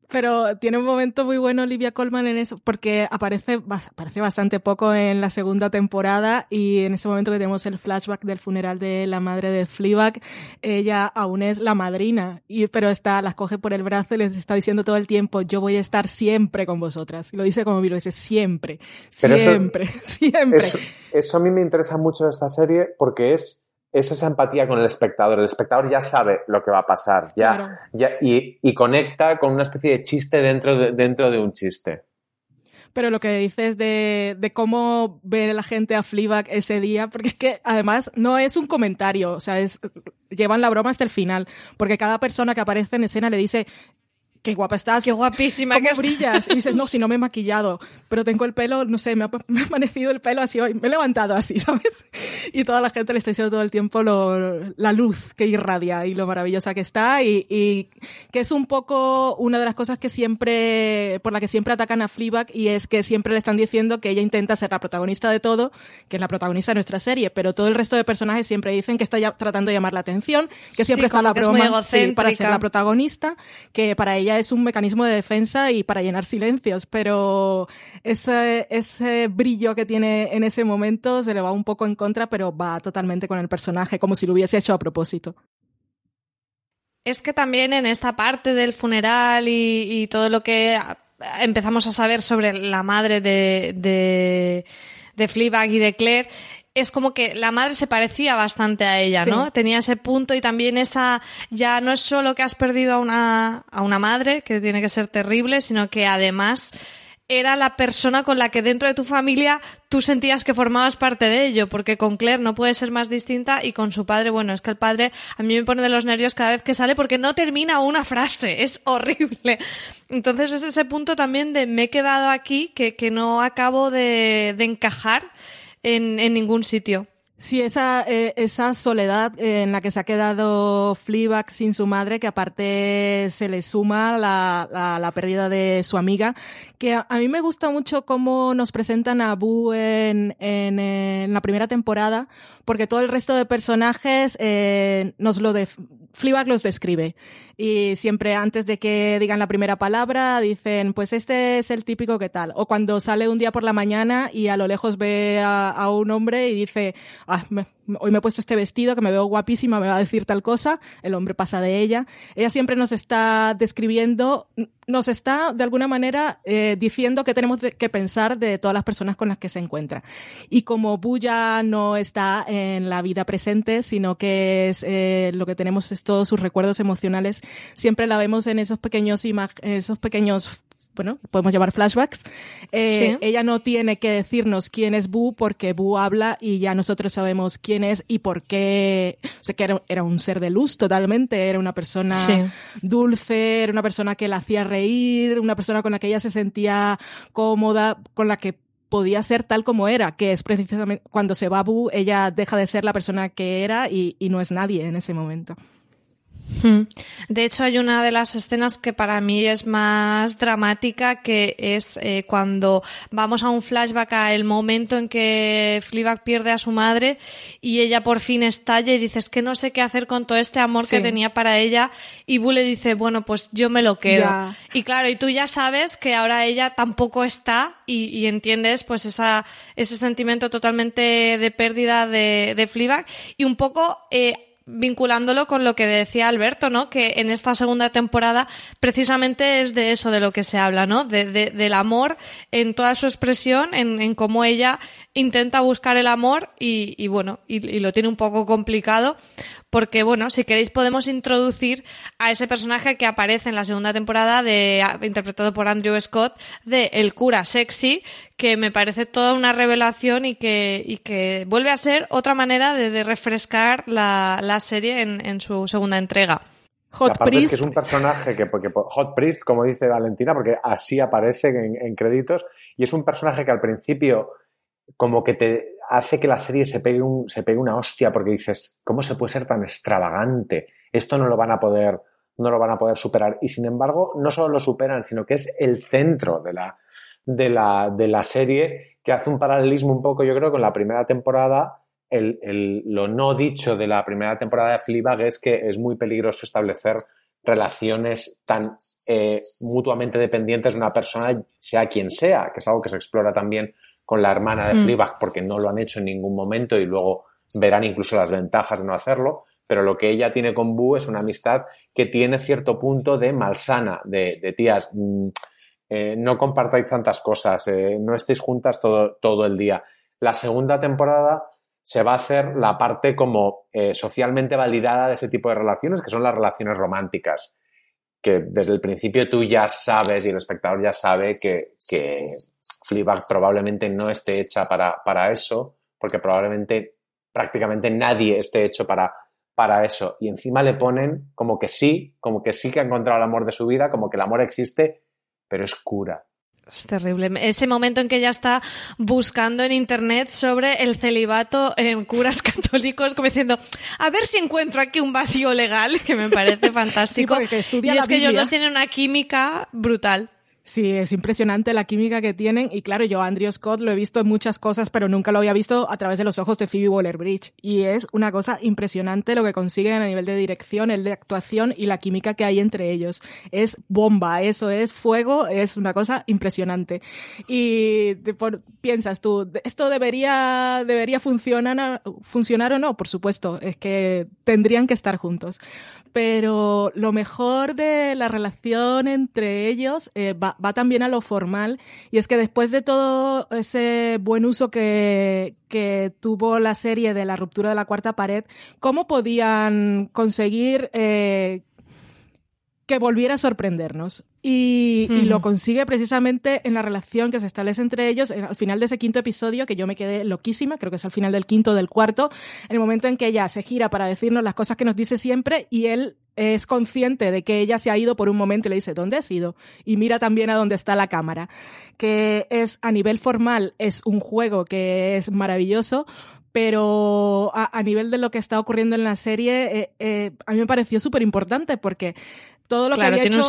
Pero tiene un momento muy bueno Olivia Colman en eso, porque aparece, aparece bastante poco en la segunda temporada y en ese momento que tenemos el flashback del funeral de la madre de Fleabag, ella aún es la madrina, y, pero está, las coge por el brazo y les está diciendo todo el tiempo, yo voy a estar siempre con vosotras. lo dice como mil veces, siempre, siempre, *laughs* siempre. eso a mí me interesa mucho de esta serie porque es es esa empatía con el espectador. El espectador ya sabe lo que va a pasar ya, ya y, conecta con una especie de chiste dentro de, dentro de un chiste. Pero lo que dices de, de cómo ve la gente a Fleabag ese día, porque es que además no es un comentario, o sea, es, llevan la broma hasta el final, porque cada persona que aparece en escena le dice, qué guapa estás. Qué guapísima ¿Cómo que brillas? Y dices, no, si no me he maquillado, pero tengo el pelo, no sé, me ha, me ha, amanecido el pelo así hoy, me he levantado así, *laughs* ¿sabes? Y toda la gente le está diciendo todo el tiempo lo, la luz que irradia y lo maravillosa que está y, y, que es un poco una de las cosas que siempre, por la que siempre atacan a Fleabag y es que siempre le están diciendo que ella intenta ser la protagonista de todo, que es la protagonista de nuestra serie, pero todo el resto de personajes siempre dicen que está ya, tratando de llamar la atención, que siempre sí, está la broma sí, para ser la protagonista, que para ella es un mecanismo de defensa y para llenar silencios, pero ese, ese brillo que tiene en ese momento se le va un poco en contra, pero va totalmente con el personaje, como si lo hubiese hecho a propósito. Es que también en esta parte del funeral y, todo lo que empezamos a saber sobre la madre de, de, de Fleabag y de Claire, es como que la madre se parecía bastante a ella, ¿no? Tenía ese punto y también esa, ya no es solo que has perdido a una, a una madre, que tiene que ser terrible, sino que además era la persona con la que dentro de tu familia tú sentías que formabas parte de ello, porque con Claire no puede ser más distinta y con su padre, bueno, es que el padre a mí me pone de los nervios cada vez que sale porque no termina una frase, es horrible. Entonces es ese punto también de me he quedado aquí que, que no acabo de, de encajar en, ningún sitio. Sí, esa, eh, esa soledad en la que se ha quedado Fleabag sin su madre, que aparte se le suma la, la, pérdida de su amiga, que a, a, mí me gusta mucho cómo nos presentan a Boo en, en, en la primera temporada, porque todo el resto de personajes eh, nos lo de Fleabag los describe y siempre antes de que digan la primera palabra dicen, pues este es el típico que tal. O cuando sale un día por la mañana y a lo lejos ve a, a un hombre y dice, ah, me, hoy me he puesto este vestido que me veo guapísima, me va a decir tal cosa, el hombre pasa de ella. Ella siempre nos está describiendo, nos está de alguna manera eh, diciendo que tenemos que pensar de todas las personas con las que se encuentra. Y como Buya no está en la vida presente, sino que es eh, lo que tenemos es todos sus recuerdos emocionales, siempre la vemos en esos pequeños esos pequeños bueno, podemos llamar flashbacks. Eh, sí. Ella no tiene que decirnos quién es Boo porque Boo habla y ya nosotros sabemos quién es y por qué. O sea, que era, era un ser de luz totalmente, era una persona sí. dulce, era una persona que la hacía reír, una persona con la que ella se sentía cómoda, con la que podía ser tal como era, que es precisamente cuando se va Boo, ella deja de ser la persona que era y, y no es nadie en ese momento. Hmm. De hecho, hay una de las escenas que para mí es más dramática, que es eh, cuando vamos a un flashback a el momento en que Fleabag pierde a su madre y ella por fin estalla y dice, es que no sé qué hacer con todo este amor sí. que tenía para ella. Y Boo le dice, bueno, pues yo me lo quedo. Y claro, y tú ya sabes que ahora ella tampoco está y, y entiendes pues esa, ese sentimiento totalmente de pérdida de, de Fleabag y un poco... Eh, vinculándolo con lo que decía Alberto, ¿no? Que en esta segunda temporada precisamente es de eso de lo que se habla, ¿no? De, de, del amor en toda su expresión, en, en cómo ella intenta buscar el amor y, y bueno, y, y, lo tiene un poco complicado porque bueno, si queréis podemos introducir a ese personaje que aparece en la segunda temporada de interpretado por Andrew Scott de El cura sexy, que me parece toda una revelación y que, y que vuelve a ser otra manera de, refrescar la, serie en, su segunda entrega. Hot Priest. Es que es un personaje que, porque, Hot Priest, como dice Valentina, porque así aparece en, créditos, y es un personaje que al principio como que te hace que la serie se pegue, un, se pegue una hostia porque dices, ¿cómo se puede ser tan extravagante? Esto no lo van a poder no lo van a poder superar. Y sin embargo, no solo lo superan, sino que es el centro de la, de la, de la serie que hace un paralelismo un poco, yo creo, con la primera temporada. El, lo no dicho de la primera temporada de Fleabag es que es muy peligroso establecer relaciones tan eh, mutuamente dependientes de una persona, sea quien sea, que es algo que se explora también con la hermana de mm. Fleabag, porque no lo han hecho en ningún momento y luego verán incluso las ventajas de no hacerlo pero lo que ella tiene con Bu es una amistad que tiene cierto punto de malsana, de, tías, mm, eh, no compartáis tantas cosas, eh, no estéis juntas todo, todo, el día. La segunda temporada se va a hacer la parte como eh, socialmente validada de ese tipo de relaciones, que son las relaciones románticas, que desde el principio tú ya sabes y el espectador ya sabe que, que Fleabag probablemente no esté hecha para, para eso, porque probablemente prácticamente nadie esté hecho para para eso. Y encima le ponen como que sí, como que sí que ha encontrado el amor de su vida, como que el amor existe, pero es cura. Es terrible. Ese momento en que ella está buscando en internet sobre el celibato en curas *laughs* católicos, como diciendo, a ver si encuentro aquí un vacío legal, *laughs* que me parece fantástico. Sí, y es que ellos dos tienen una química brutal. Sí, es impresionante la química que tienen. Y claro, yo Andrew Scott lo he visto en muchas cosas, pero nunca lo había visto a través de los ojos de Phoebe Waller-Bridge. Y es una cosa impresionante lo que consiguen a nivel de dirección, el de actuación y la química que hay entre ellos. Es bomba, eso es fuego, es una cosa impresionante. Y piensas tú, ¿esto debería, debería funcionar, funcionar o no? Por supuesto, es que tendrían que estar juntos pero lo mejor de la relación entre ellos eh, va, también a lo formal y es que después de todo ese buen uso que, tuvo la serie de la ruptura de la cuarta pared, ¿cómo podían conseguir eh, que volviera a sorprendernos. Y, lo consigue precisamente en la relación que se establece entre ellos al final de ese quinto episodio, que yo me quedé loquísima, creo que es al final del quinto del cuarto, en el momento en que ella se gira para decirnos las cosas que nos dice siempre y él es consciente de que ella se ha ido por un momento y le dice, ¿dónde has ido? Y mira también a dónde está la cámara, que es a nivel formal, es un juego que es maravilloso, pero a, nivel de lo que está ocurriendo en la serie, eh, eh, a mí me pareció súper importante porque todo lo que había hecho,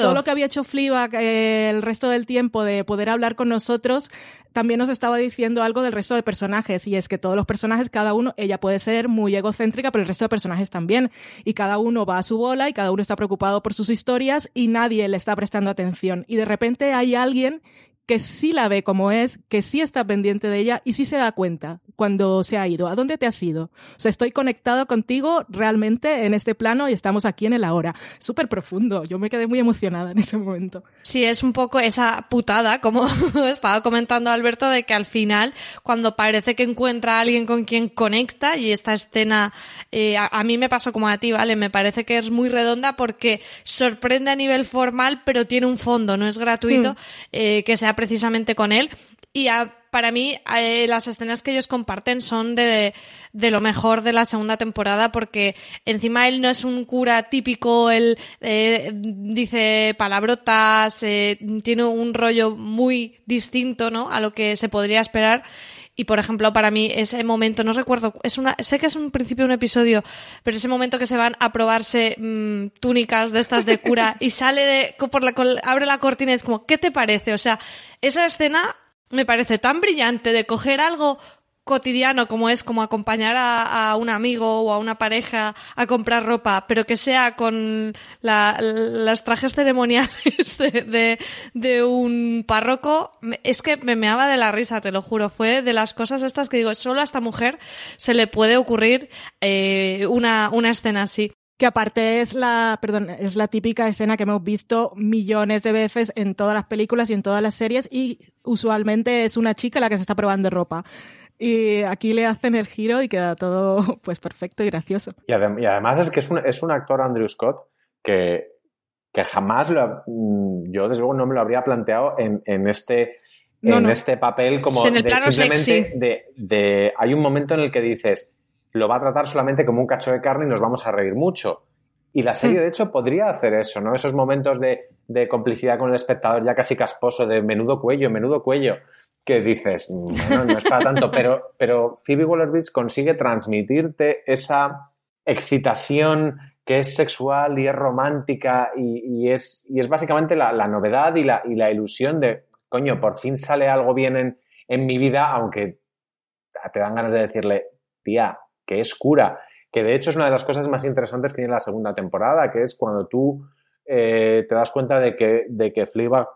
todo lo que había hecho Fleabag eh, el resto del tiempo de poder hablar con nosotros, también nos estaba diciendo algo del resto de personajes y es que todos los personajes, cada uno, ella puede ser muy egocéntrica, pero el resto de personajes también y cada uno va a su bola y cada uno está preocupado por sus historias y nadie le está prestando atención. Y de repente hay alguien que sí la ve como es, que sí está pendiente de ella y sí se da cuenta cuando se ha ido. ¿A dónde te has ido? O sea, estoy conectado contigo realmente en este plano y estamos aquí en el ahora. Súper profundo. Yo me quedé muy emocionada en ese momento. Sí, es un poco esa putada, como *laughs* estaba comentando Alberto, de que al final, cuando parece que encuentra a alguien con quien conecta, y esta escena eh, a, mí me pasó como a ti, ¿vale? Me parece que es muy redonda porque sorprende a nivel formal, pero tiene un fondo, no es gratuito, hmm. eh, que sea precisamente con él. Y para mí, eh, las escenas que ellos comparten son de, lo mejor de la segunda temporada, porque encima él no es un cura típico, él eh, dice palabrotas, eh, tiene un rollo muy distinto, ¿no? A lo que se podría esperar. Y por ejemplo, para mí, ese momento, no recuerdo, es una, sé que es un principio de un episodio, pero ese momento que se van a probarse mm, túnicas de estas de cura y sale de, por la, abre la cortina y es como, ¿qué te parece? O sea, esa escena me parece tan brillante de coger algo cotidiano como es como acompañar a, un amigo o a una pareja a comprar ropa, pero que sea con los trajes ceremoniales *laughs* de, un párroco, es que me meaba de la risa, te lo juro. Fue de las cosas estas que digo, solo a esta mujer se le puede ocurrir eh, una, una escena así que aparte es la, perdón, es la típica escena que hemos visto millones de veces en todas las películas y en todas las series y usualmente es una chica la que se está probando ropa. Y aquí le hacen el giro y queda todo *laughs* pues perfecto y gracioso. Y, además es que es un, es un actor Andrew Scott que, que jamás lo, mm, yo desde luego no me lo habría planteado en, en este en este papel como en el de plano simplemente sexy. de, de- hay un momento en el que dices lo va a tratar solamente como un cacho de carne y nos vamos a reír mucho. Y la serie, de hecho, podría hacer eso, ¿no? Esos momentos de, de complicidad con el espectador ya casi casposo, de menudo cuello, menudo cuello, que dices, bueno, no es para tanto, pero, pero Phoebe Waller-Bridge consigue transmitirte esa excitación que es sexual y es romántica y, y es, y es básicamente la, la novedad y la, y la ilusión de, coño, por fin sale algo bien en, en mi vida, aunque te dan ganas de decirle, tía, que es cura. Que de hecho es una de las cosas más interesantes que tiene la segunda temporada, que es cuando tú eh, te das cuenta de que, de que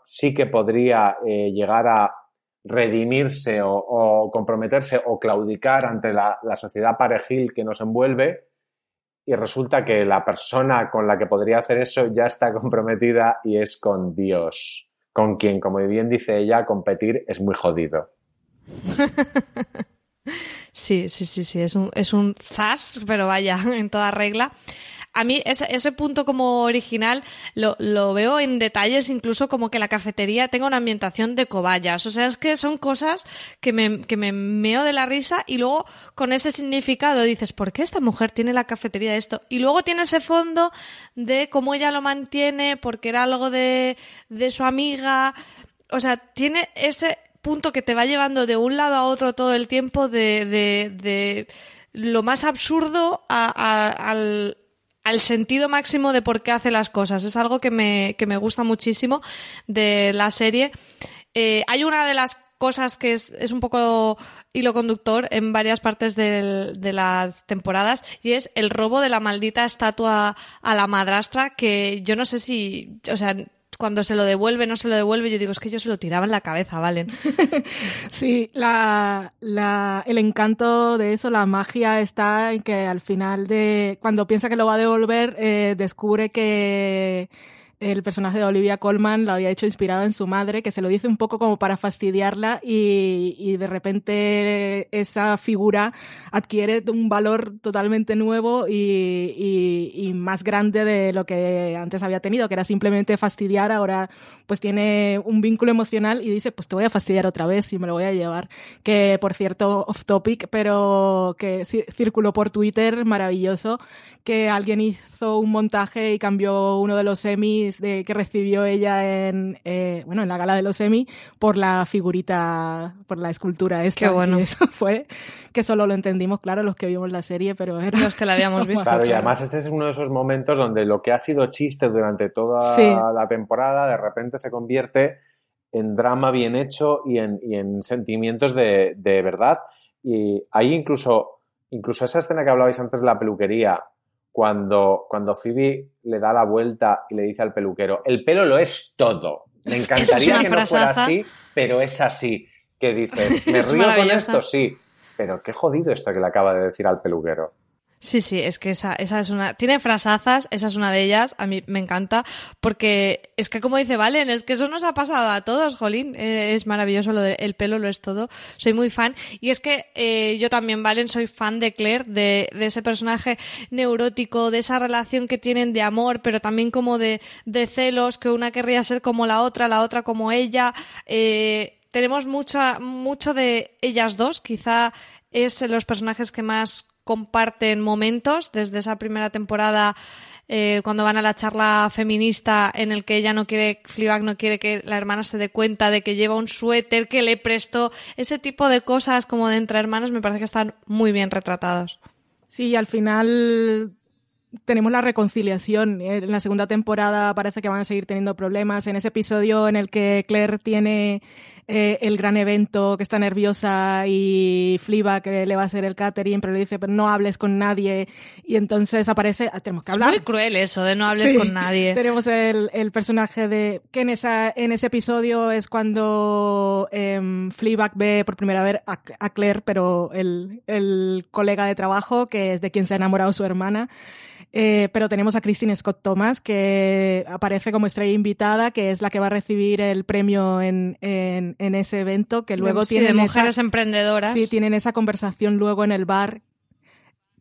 sí que podría eh, llegar a redimirse o, o comprometerse o claudicar ante la, la sociedad parejil que nos envuelve y resulta que la persona con la que podría hacer eso ya está comprometida y es con Dios, con quien, como bien dice ella, competir es muy jodido. *laughs* Sí, sí, sí, sí, es un, es un zas, pero vaya, *laughs* en toda regla. A mí ese, ese punto como original lo, lo veo en detalles, incluso como que la cafetería tenga una ambientación de cobayas. O sea, es que son cosas que me, que me meo de la risa y luego con ese significado dices, ¿por qué esta mujer tiene la cafetería de esto? Y luego tiene ese fondo de cómo ella lo mantiene, porque era algo de, de su amiga. O sea, tiene ese punto que te va llevando de un lado a otro todo el tiempo de, de, de lo más absurdo al, al sentido máximo de por qué hace las cosas. Es algo que me, que me gusta muchísimo de la serie. Eh, hay una de las cosas que es, es, un poco hilo conductor en varias partes de las temporadas y es el robo de la maldita estatua a la madrastra que yo no sé si, o sea, cuando se lo devuelve, no se lo devuelve, yo digo, es que yo se lo tiraba en la cabeza, ¿valen? *laughs* Sí, la, la, el encanto de eso, la magia está en que al final de, cuando piensa que lo va a devolver, eh, descubre que el personaje de Olivia Colman lo había hecho inspirado en su madre, que se lo dice un poco como para fastidiarla y, y de repente esa figura adquiere un valor totalmente nuevo y, y, más grande de lo que antes había tenido, que era simplemente fastidiar, ahora pues tiene un vínculo emocional y dice, pues te voy a fastidiar otra vez y me lo voy a llevar. Que por cierto, off topic, pero que circuló por Twitter, maravilloso, que alguien hizo un montaje y cambió uno de los semis de, que recibió ella en, eh, bueno, en la gala de los Emmy por la figurita, por la escultura esta. Qué bueno. Y eso *laughs* fue que solo lo entendimos, claro, los que vimos la serie, pero era... Los que la habíamos *laughs* visto. Claro, claro. y además ese es uno de esos momentos donde lo que ha sido chiste durante toda Sí. la temporada de repente se convierte en drama bien hecho y en, y en sentimientos de, de verdad. Y ahí incluso, incluso esa escena que hablabais antes de la peluquería, cuando, cuando Phoebe le da la vuelta y le dice al peluquero, el pelo lo es todo. Me es encantaría que no fuera así, pero es así. Que dices, *laughs* me río con esto, sí, pero qué jodido esto que le acaba de decir al peluquero. Sí, sí, es que esa, esa es una. Tiene frasazas, esa es una de ellas, a mí me encanta, porque es que, como dice Valen, es que eso nos ha pasado a todos, Jolín. Eh, es maravilloso lo de el pelo, lo es todo. Soy muy fan. Y es que eh, yo también, Valen, soy fan de Claire, de, de ese personaje neurótico, de esa relación que tienen de amor, pero también como de, de celos, que una querría ser como la otra, la otra como ella. Eh, tenemos mucha, mucho de ellas dos, quizá es los personajes que más comparten momentos desde esa primera temporada eh, cuando van a la charla feminista en el que ella no quiere, Fleabag no quiere que la hermana se dé cuenta de que lleva un suéter que le prestó, ese tipo de cosas como de entre hermanos me parece que están muy bien retratados. Sí, y al final tenemos la reconciliación. En la segunda temporada parece que van a seguir teniendo problemas. En ese episodio en el que Claire tiene eh, el gran evento, que está nerviosa y Fliba que le va a hacer el catering, pero le dice, pero no hables con nadie. Y entonces aparece, ah, tenemos que Es hablar. muy cruel eso de no hables Sí, con nadie. *laughs* Tenemos el, el personaje de que en esa en ese episodio es cuando eh, Fleabag ve por primera vez a, a Claire, pero el, el colega de trabajo que es de quien se ha enamorado su hermana. Eh, pero tenemos a Christine Scott Thomas, que aparece como estrella invitada, que es la que va a recibir el premio en, en, en ese evento, que luego Sí, tienen de esa- mujeres emprendedoras. Sí, tienen esa conversación luego en el bar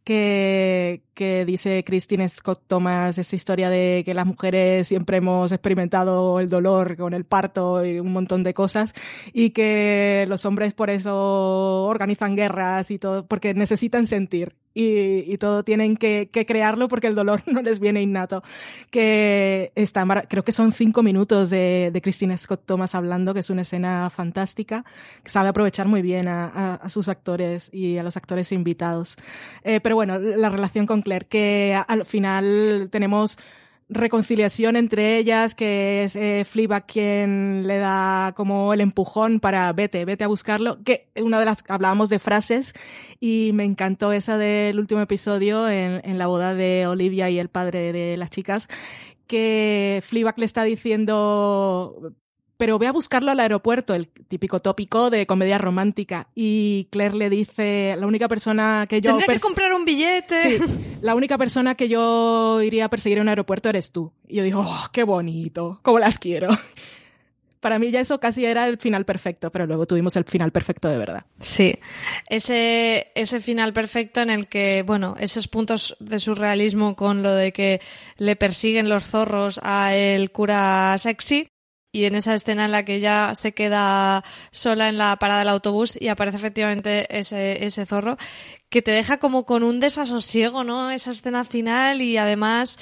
que, que dice Christine Scott Thomas, esta historia de que las mujeres siempre hemos experimentado el dolor con el parto y un montón de cosas, y que los hombres por eso organizan guerras y todo, porque necesitan sentir y, y todo tienen que, que, crearlo porque el dolor *laughs* no les viene innato. Que está, creo que son cinco minutos de, de Christine Scott Thomas hablando, que es una escena fantástica, que sabe aprovechar muy bien a, a, a sus actores y a los actores invitados. Eh, pero bueno, la relación con Claire, que al final tenemos reconciliación entre ellas, que es eh, quien le da como el empujón para vete, vete a buscarlo, que una de las hablábamos de frases y me encantó esa del último episodio en, en la boda de Olivia y el padre de las chicas, que Fleabag le está diciendo pero ve a buscarlo al aeropuerto, el típico tópico de comedia romántica. Y Claire le dice, la única persona que yo... Tendría que comprar un billete. Sí, la única persona que yo iría a perseguir en un aeropuerto eres tú. Y yo digo, oh, qué bonito, cómo las quiero. *laughs* Para mí ya eso casi era el final perfecto, pero luego tuvimos el final perfecto de verdad. Sí, ese, ese final perfecto en el que, bueno, esos puntos de surrealismo con lo de que le persiguen los zorros a el cura sexy, y en esa escena en la que ella se queda sola en la parada del autobús y aparece efectivamente ese, ese zorro, que te deja como con un desasosiego, ¿no? Esa escena final y además,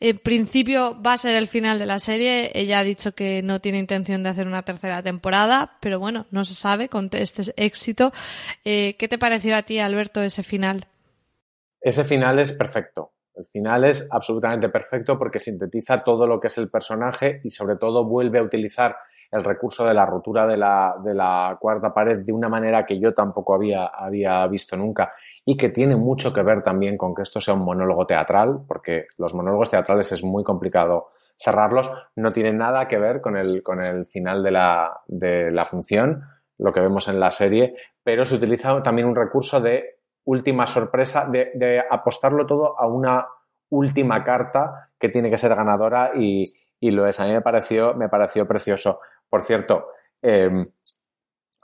en principio va a ser el final de la serie. Ella ha dicho que no tiene intención de hacer una tercera temporada, pero bueno, no se sabe con este éxito. Eh, ¿Qué te pareció a ti, Alberto, ese final? Ese final es perfecto. El final es absolutamente perfecto porque sintetiza todo lo que es el personaje y sobre todo vuelve a utilizar el recurso de la rotura de la, cuarta pared de una manera que yo tampoco había, visto nunca y que tiene mucho que ver también con que esto sea un monólogo teatral, porque los monólogos teatrales es muy complicado cerrarlos, no tienen nada que ver con el, con el final de la función, lo que vemos en la serie, pero se utiliza también un recurso de última sorpresa, de, apostarlo todo a una última carta que tiene que ser ganadora y, y lo es. A mí me pareció, me pareció precioso. Por cierto, eh,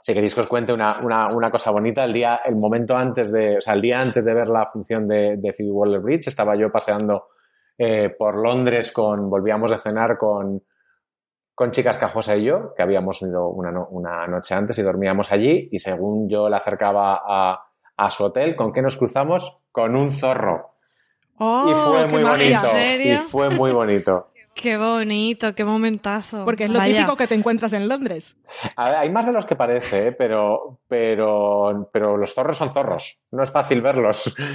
si queréis que os cuente una, una, una, cosa bonita, el día, el momento antes de, o sea, el día antes de ver la función de, de Phoebe Waller-Bridge, estaba yo paseando eh, por Londres con, volvíamos a cenar con, con Chicas Cajosa y yo, que habíamos ido una, una noche antes y dormíamos allí, y según yo la acercaba a, a su hotel, ¿con qué nos cruzamos? Con un zorro. Oh, y fue muy bonito. Y fue muy bonito. Qué bonito, qué momentazo. Porque es lo Vaya. típico que te encuentras en Londres. A ver, hay más de los que parece, ¿eh? pero, pero, pero los zorros son zorros. No es fácil verlos. *laughs*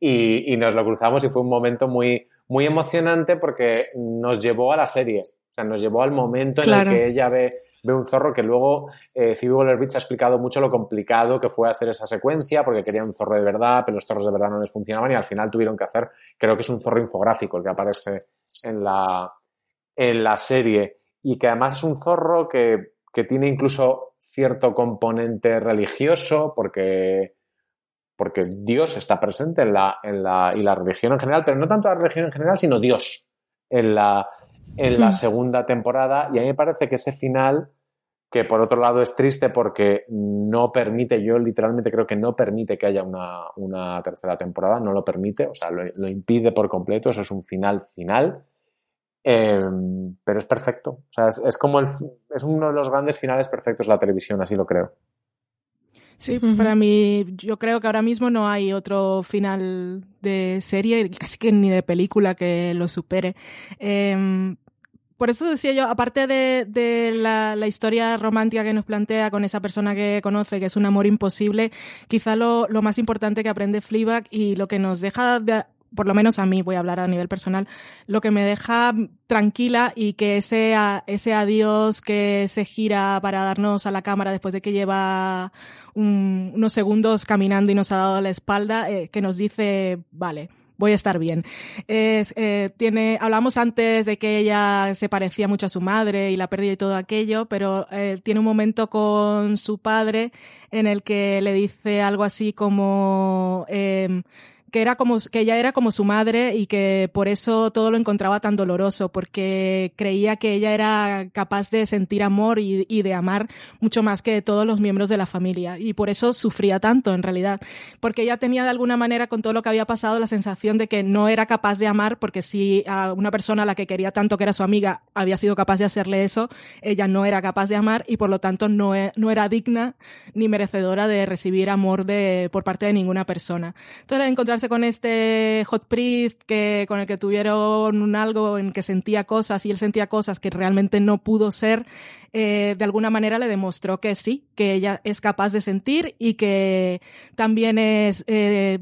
Y, y, nos lo cruzamos y fue un momento muy, muy emocionante porque nos llevó a la serie. O sea, nos llevó al momento en el que ella ve ve un zorro que luego eh, Phoebe Waller-Bridge ha explicado mucho lo complicado que fue hacer esa secuencia porque querían un zorro de verdad, pero los zorros de verdad no les funcionaban y al final tuvieron que hacer, creo que es un zorro infográfico el que aparece en la, en la serie. Y que además es un zorro que, que tiene incluso cierto componente religioso porque porque Dios está presente en la, en la, y la religión en general, pero no tanto la religión en general, sino Dios en la, en la segunda temporada. Y a mí me parece que ese final que por otro lado es triste porque no permite, yo literalmente creo que no permite que haya una, una tercera temporada, no lo permite, o sea, lo, lo, impide por completo, eso es un final final, eh, pero es perfecto, o sea, es, es, como el, es uno de los grandes finales perfectos de la televisión, así lo creo. Sí, uh -huh. para mí, yo creo que ahora mismo no hay otro final de serie, casi que ni de película que lo supere. Eh, por eso decía yo, aparte de, de la, la, historia romántica que nos plantea con esa persona que conoce, que es un amor imposible, quizá lo, lo más importante que aprende Fleabag y lo que nos deja de, por lo menos a mí, voy a hablar a nivel personal, lo que me deja tranquila y que ese, ese adiós que se gira para darnos a la cámara después de que lleva un, unos segundos caminando y nos ha dado la espalda, eh, que nos dice, vale, voy a estar bien. Es, eh, tiene, hablamos antes de que ella se parecía mucho a su madre y la pérdida y todo aquello, pero eh, tiene un momento con su padre en el que le dice algo así como... Eh, que era como que ella era como su madre y que por eso todo lo encontraba tan doloroso porque creía que ella era capaz de sentir amor y, y, de amar mucho más que todos los miembros de la familia. Y por eso sufría tanto en realidad. Porque ella tenía de alguna manera con todo lo que había pasado la sensación de que no era capaz de amar porque si a una persona a la que quería tanto que era su amiga había sido capaz de hacerle eso ella no era capaz de amar y por lo tanto no, e, no era digna ni merecedora de recibir amor de, por parte de ninguna persona. Entonces encontrar con este hot priest que, con el que tuvieron un algo en que sentía cosas y él sentía cosas que realmente no pudo ser, eh, de alguna manera le demostró que sí, que ella es capaz de sentir y que también es eh,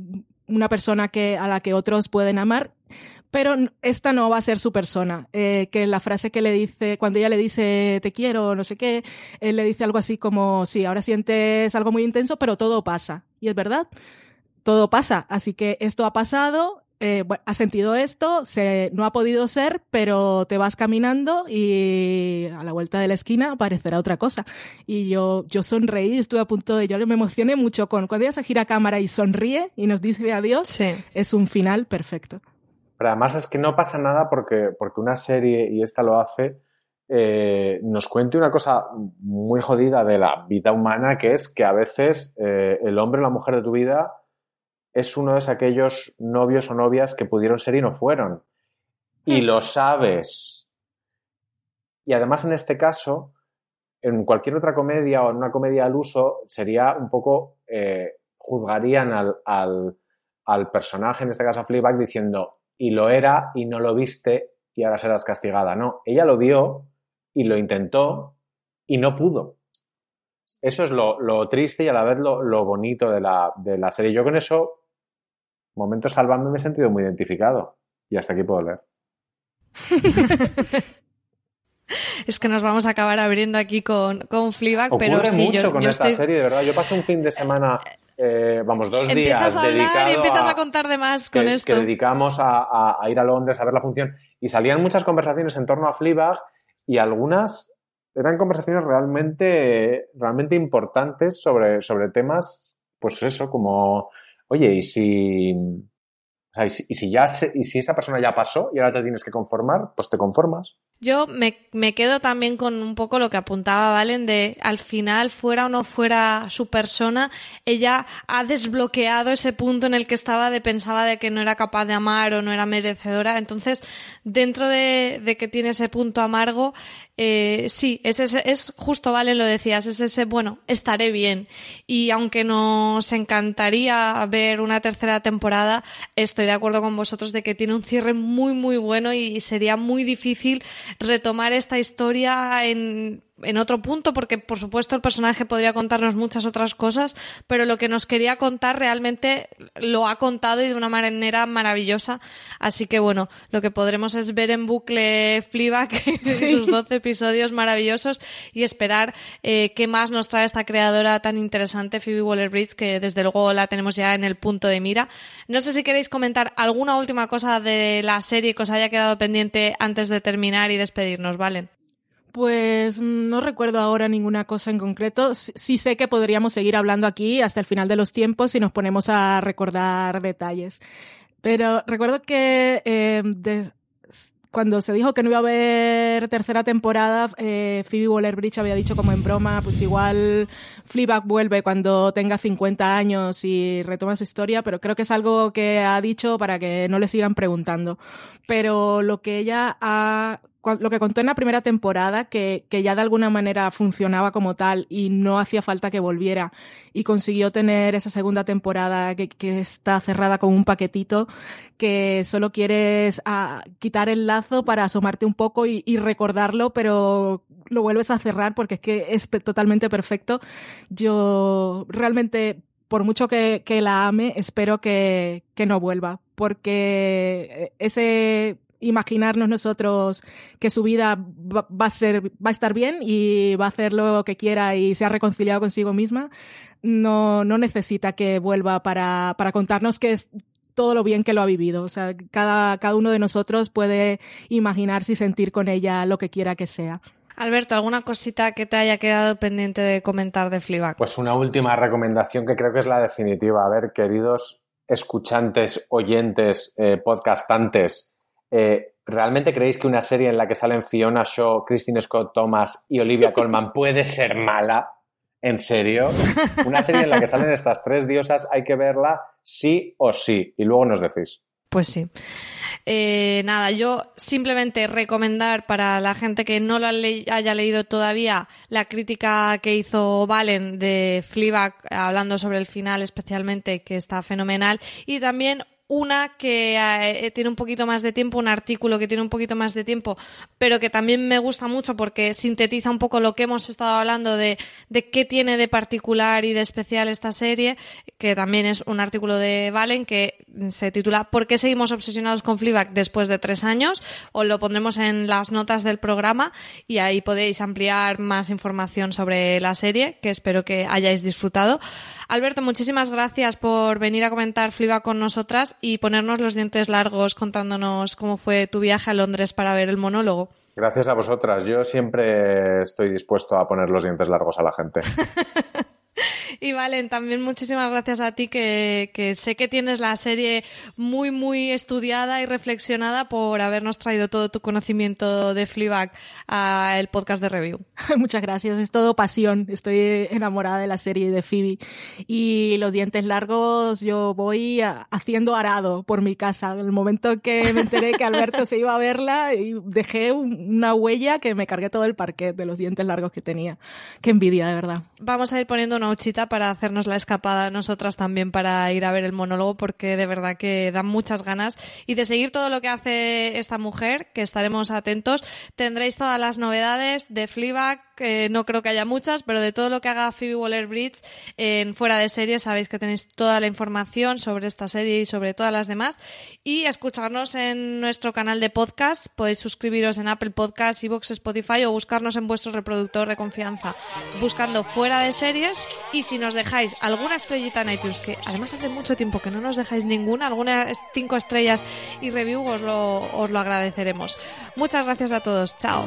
una persona que, a la que otros pueden amar pero esta no va a ser su persona. Eh, que la frase que le dice, cuando ella le dice te quiero, no sé qué, él le dice algo así como, sí, ahora sientes algo muy intenso, pero todo pasa. Y es verdad todo pasa. Así que esto ha pasado, eh, ha sentido esto, se, no ha podido ser, pero te vas caminando y a la vuelta de la esquina aparecerá otra cosa. Y yo, yo sonreí, estuve a punto de, yo me emocioné mucho con cuando ella se gira a cámara y sonríe y nos dice adiós, es un final perfecto. Pero además es que no pasa nada porque, porque una serie, y esta lo hace, eh, nos cuente una cosa muy jodida de la vida humana, que es que a veces eh, el hombre o la mujer de tu vida es uno de aquellos novios o novias que pudieron ser y no fueron. Y hmm. lo sabes. Y además en este caso, en cualquier otra comedia o en una comedia al uso, sería un poco, eh, juzgarían al, al, personaje, en este caso a Fleabag, diciendo, y lo era y no lo viste y ahora serás castigada. No, ella lo vio y lo intentó y no pudo. Eso es lo, triste y a la vez lo, lo bonito de la, de la, serie. Yo con eso momentos salvando me he sentido muy identificado. Y hasta aquí puedo leer. *laughs* es que nos vamos a acabar abriendo aquí con, con Fleabag, Ocurre pero sí, mucho yo, con esta serie, de verdad. Yo pasé un fin de semana, eh, vamos, dos empiezas días a hablar y empiezas a, contar de más con que, esto. que dedicamos a, a, ir a Londres a ver la función y salían muchas conversaciones en torno a Fleabag y algunas eran conversaciones realmente, realmente importantes sobre, sobre temas, pues eso, como oye, y si, y si, ya y si esa persona ya pasó y ahora te tienes que conformar, pues te conformas. Yo me, me, quedo también con un poco lo que apuntaba Valen de al final, fuera o no fuera su persona, ella ha desbloqueado ese punto en el que estaba de pensaba de que no era capaz de amar o no era merecedora. Entonces, dentro de, de que tiene ese punto amargo, eh, sí, es, es justo, vale, lo decías, es ese, bueno, estaré bien. Y aunque nos encantaría ver una tercera temporada, estoy de acuerdo con vosotros de que tiene un cierre muy, muy bueno y sería muy difícil retomar esta historia en en otro punto, porque por supuesto el personaje podría contarnos muchas otras cosas, pero lo que nos quería contar realmente lo ha contado y de una manera maravillosa. Así que bueno, lo que podremos es ver en bucle Fleabag *laughs* y sus 12 episodios maravillosos y esperar eh, qué más nos trae esta creadora tan interesante, Phoebe Waller-Bridge, que desde luego la tenemos ya en el punto de mira. No sé si queréis comentar alguna última cosa de la serie que os haya quedado pendiente antes de terminar y despedirnos, ¿valen? Pues mm, no recuerdo ahora ninguna cosa en concreto. Sí sé que podríamos seguir hablando aquí hasta el final de los tiempos si nos ponemos a recordar detalles. Pero recuerdo que eh, cuando se dijo que no iba a haber tercera temporada, eh, Phoebe Waller-Bridge había dicho como en broma, pues igual Fleabag vuelve cuando tenga 50 años y retoma su historia, pero creo que es algo que ha dicho para que no le sigan preguntando. Pero lo que ella ha lo que contó en la primera temporada, que, que, ya de alguna manera funcionaba como tal y no hacía falta que volviera y consiguió tener esa segunda temporada que, está cerrada con un paquetito, que solo quieres ah, quitar el lazo para asomarte un poco y, recordarlo, pero lo vuelves a cerrar porque es que es totalmente perfecto. Yo realmente por mucho que, que la ame, espero que, que, no vuelva, porque ese imaginarnos nosotros que su vida va, a ser, va a estar bien y va a hacer lo que quiera y se ha reconciliado consigo misma, no, no necesita que vuelva para, para contarnos que es todo lo bien que lo ha vivido. O sea, cada, cada uno de nosotros puede imaginarse y sentir con ella lo que quiera que sea. Alberto, ¿alguna cosita que te haya quedado pendiente de comentar de Fleabag? Pues una última recomendación que creo que es la definitiva. A ver, queridos escuchantes, oyentes, eh, podcastantes, eh, ¿realmente creéis que una serie en la que salen Fiona Shaw, Christine Scott Thomas y Olivia Colman puede ser mala? ¿En serio? Una serie en la que salen estas tres diosas hay que verla sí o sí. Y luego nos decís. Pues sí. Eh, nada, yo simplemente recomendar para la gente que no lo haya leído todavía la crítica que hizo Valen de Fleabag hablando sobre el final especialmente que está fenomenal y también una que eh, tiene un poquito más de tiempo, un artículo que tiene un poquito más de tiempo, pero que también me gusta mucho porque sintetiza un poco lo que hemos estado hablando de, de qué tiene de particular y de especial esta serie, que también es un artículo de Valen que se titula ¿Por qué seguimos obsesionados con Fleabag después de tres años? Os lo pondremos en las notas del programa y ahí podéis ampliar más información sobre la serie, que espero que hayáis disfrutado. Alberto, muchísimas gracias por venir a comentar Fleabag con nosotras y ponernos los dientes largos contándonos cómo fue tu viaje a Londres para ver el monólogo. Gracias a vosotras. Yo siempre estoy dispuesto a poner los dientes largos a la gente. *laughs* Y Valen, también muchísimas gracias a ti que, que, sé que tienes la serie muy, muy estudiada y reflexionada por habernos traído todo tu conocimiento de Fleabag al podcast de review. *laughs* Muchas gracias, es todo pasión. Estoy enamorada de la serie de Phoebe. Y los dientes largos yo voy haciendo arado por mi casa. En el momento que me enteré que Alberto se iba a verla, y dejé una huella que me cargué todo el parquet de los dientes largos que tenía. Qué envidia, de verdad. Vamos a ir poniendo una para hacernos la escapada nosotras también para ir a ver el monólogo porque de verdad que dan muchas ganas y de seguir todo lo que hace esta mujer, que estaremos atentos. Tendréis todas las novedades de Fleabag, que no creo que haya muchas, pero de todo lo que haga Phoebe Waller-Bridge en fuera de serie sabéis que tenéis toda la información sobre esta serie y sobre todas las demás y escucharnos en nuestro canal de podcast. Podéis suscribiros en Apple Podcasts, Evox, Spotify o buscarnos en vuestro reproductor de confianza buscando fuera de series y si nos dejáis alguna estrellita en iTunes, que además hace mucho tiempo que no nos dejáis ninguna, algunas cinco estrellas y review, os lo, os lo agradeceremos. Muchas gracias a todos. Chao.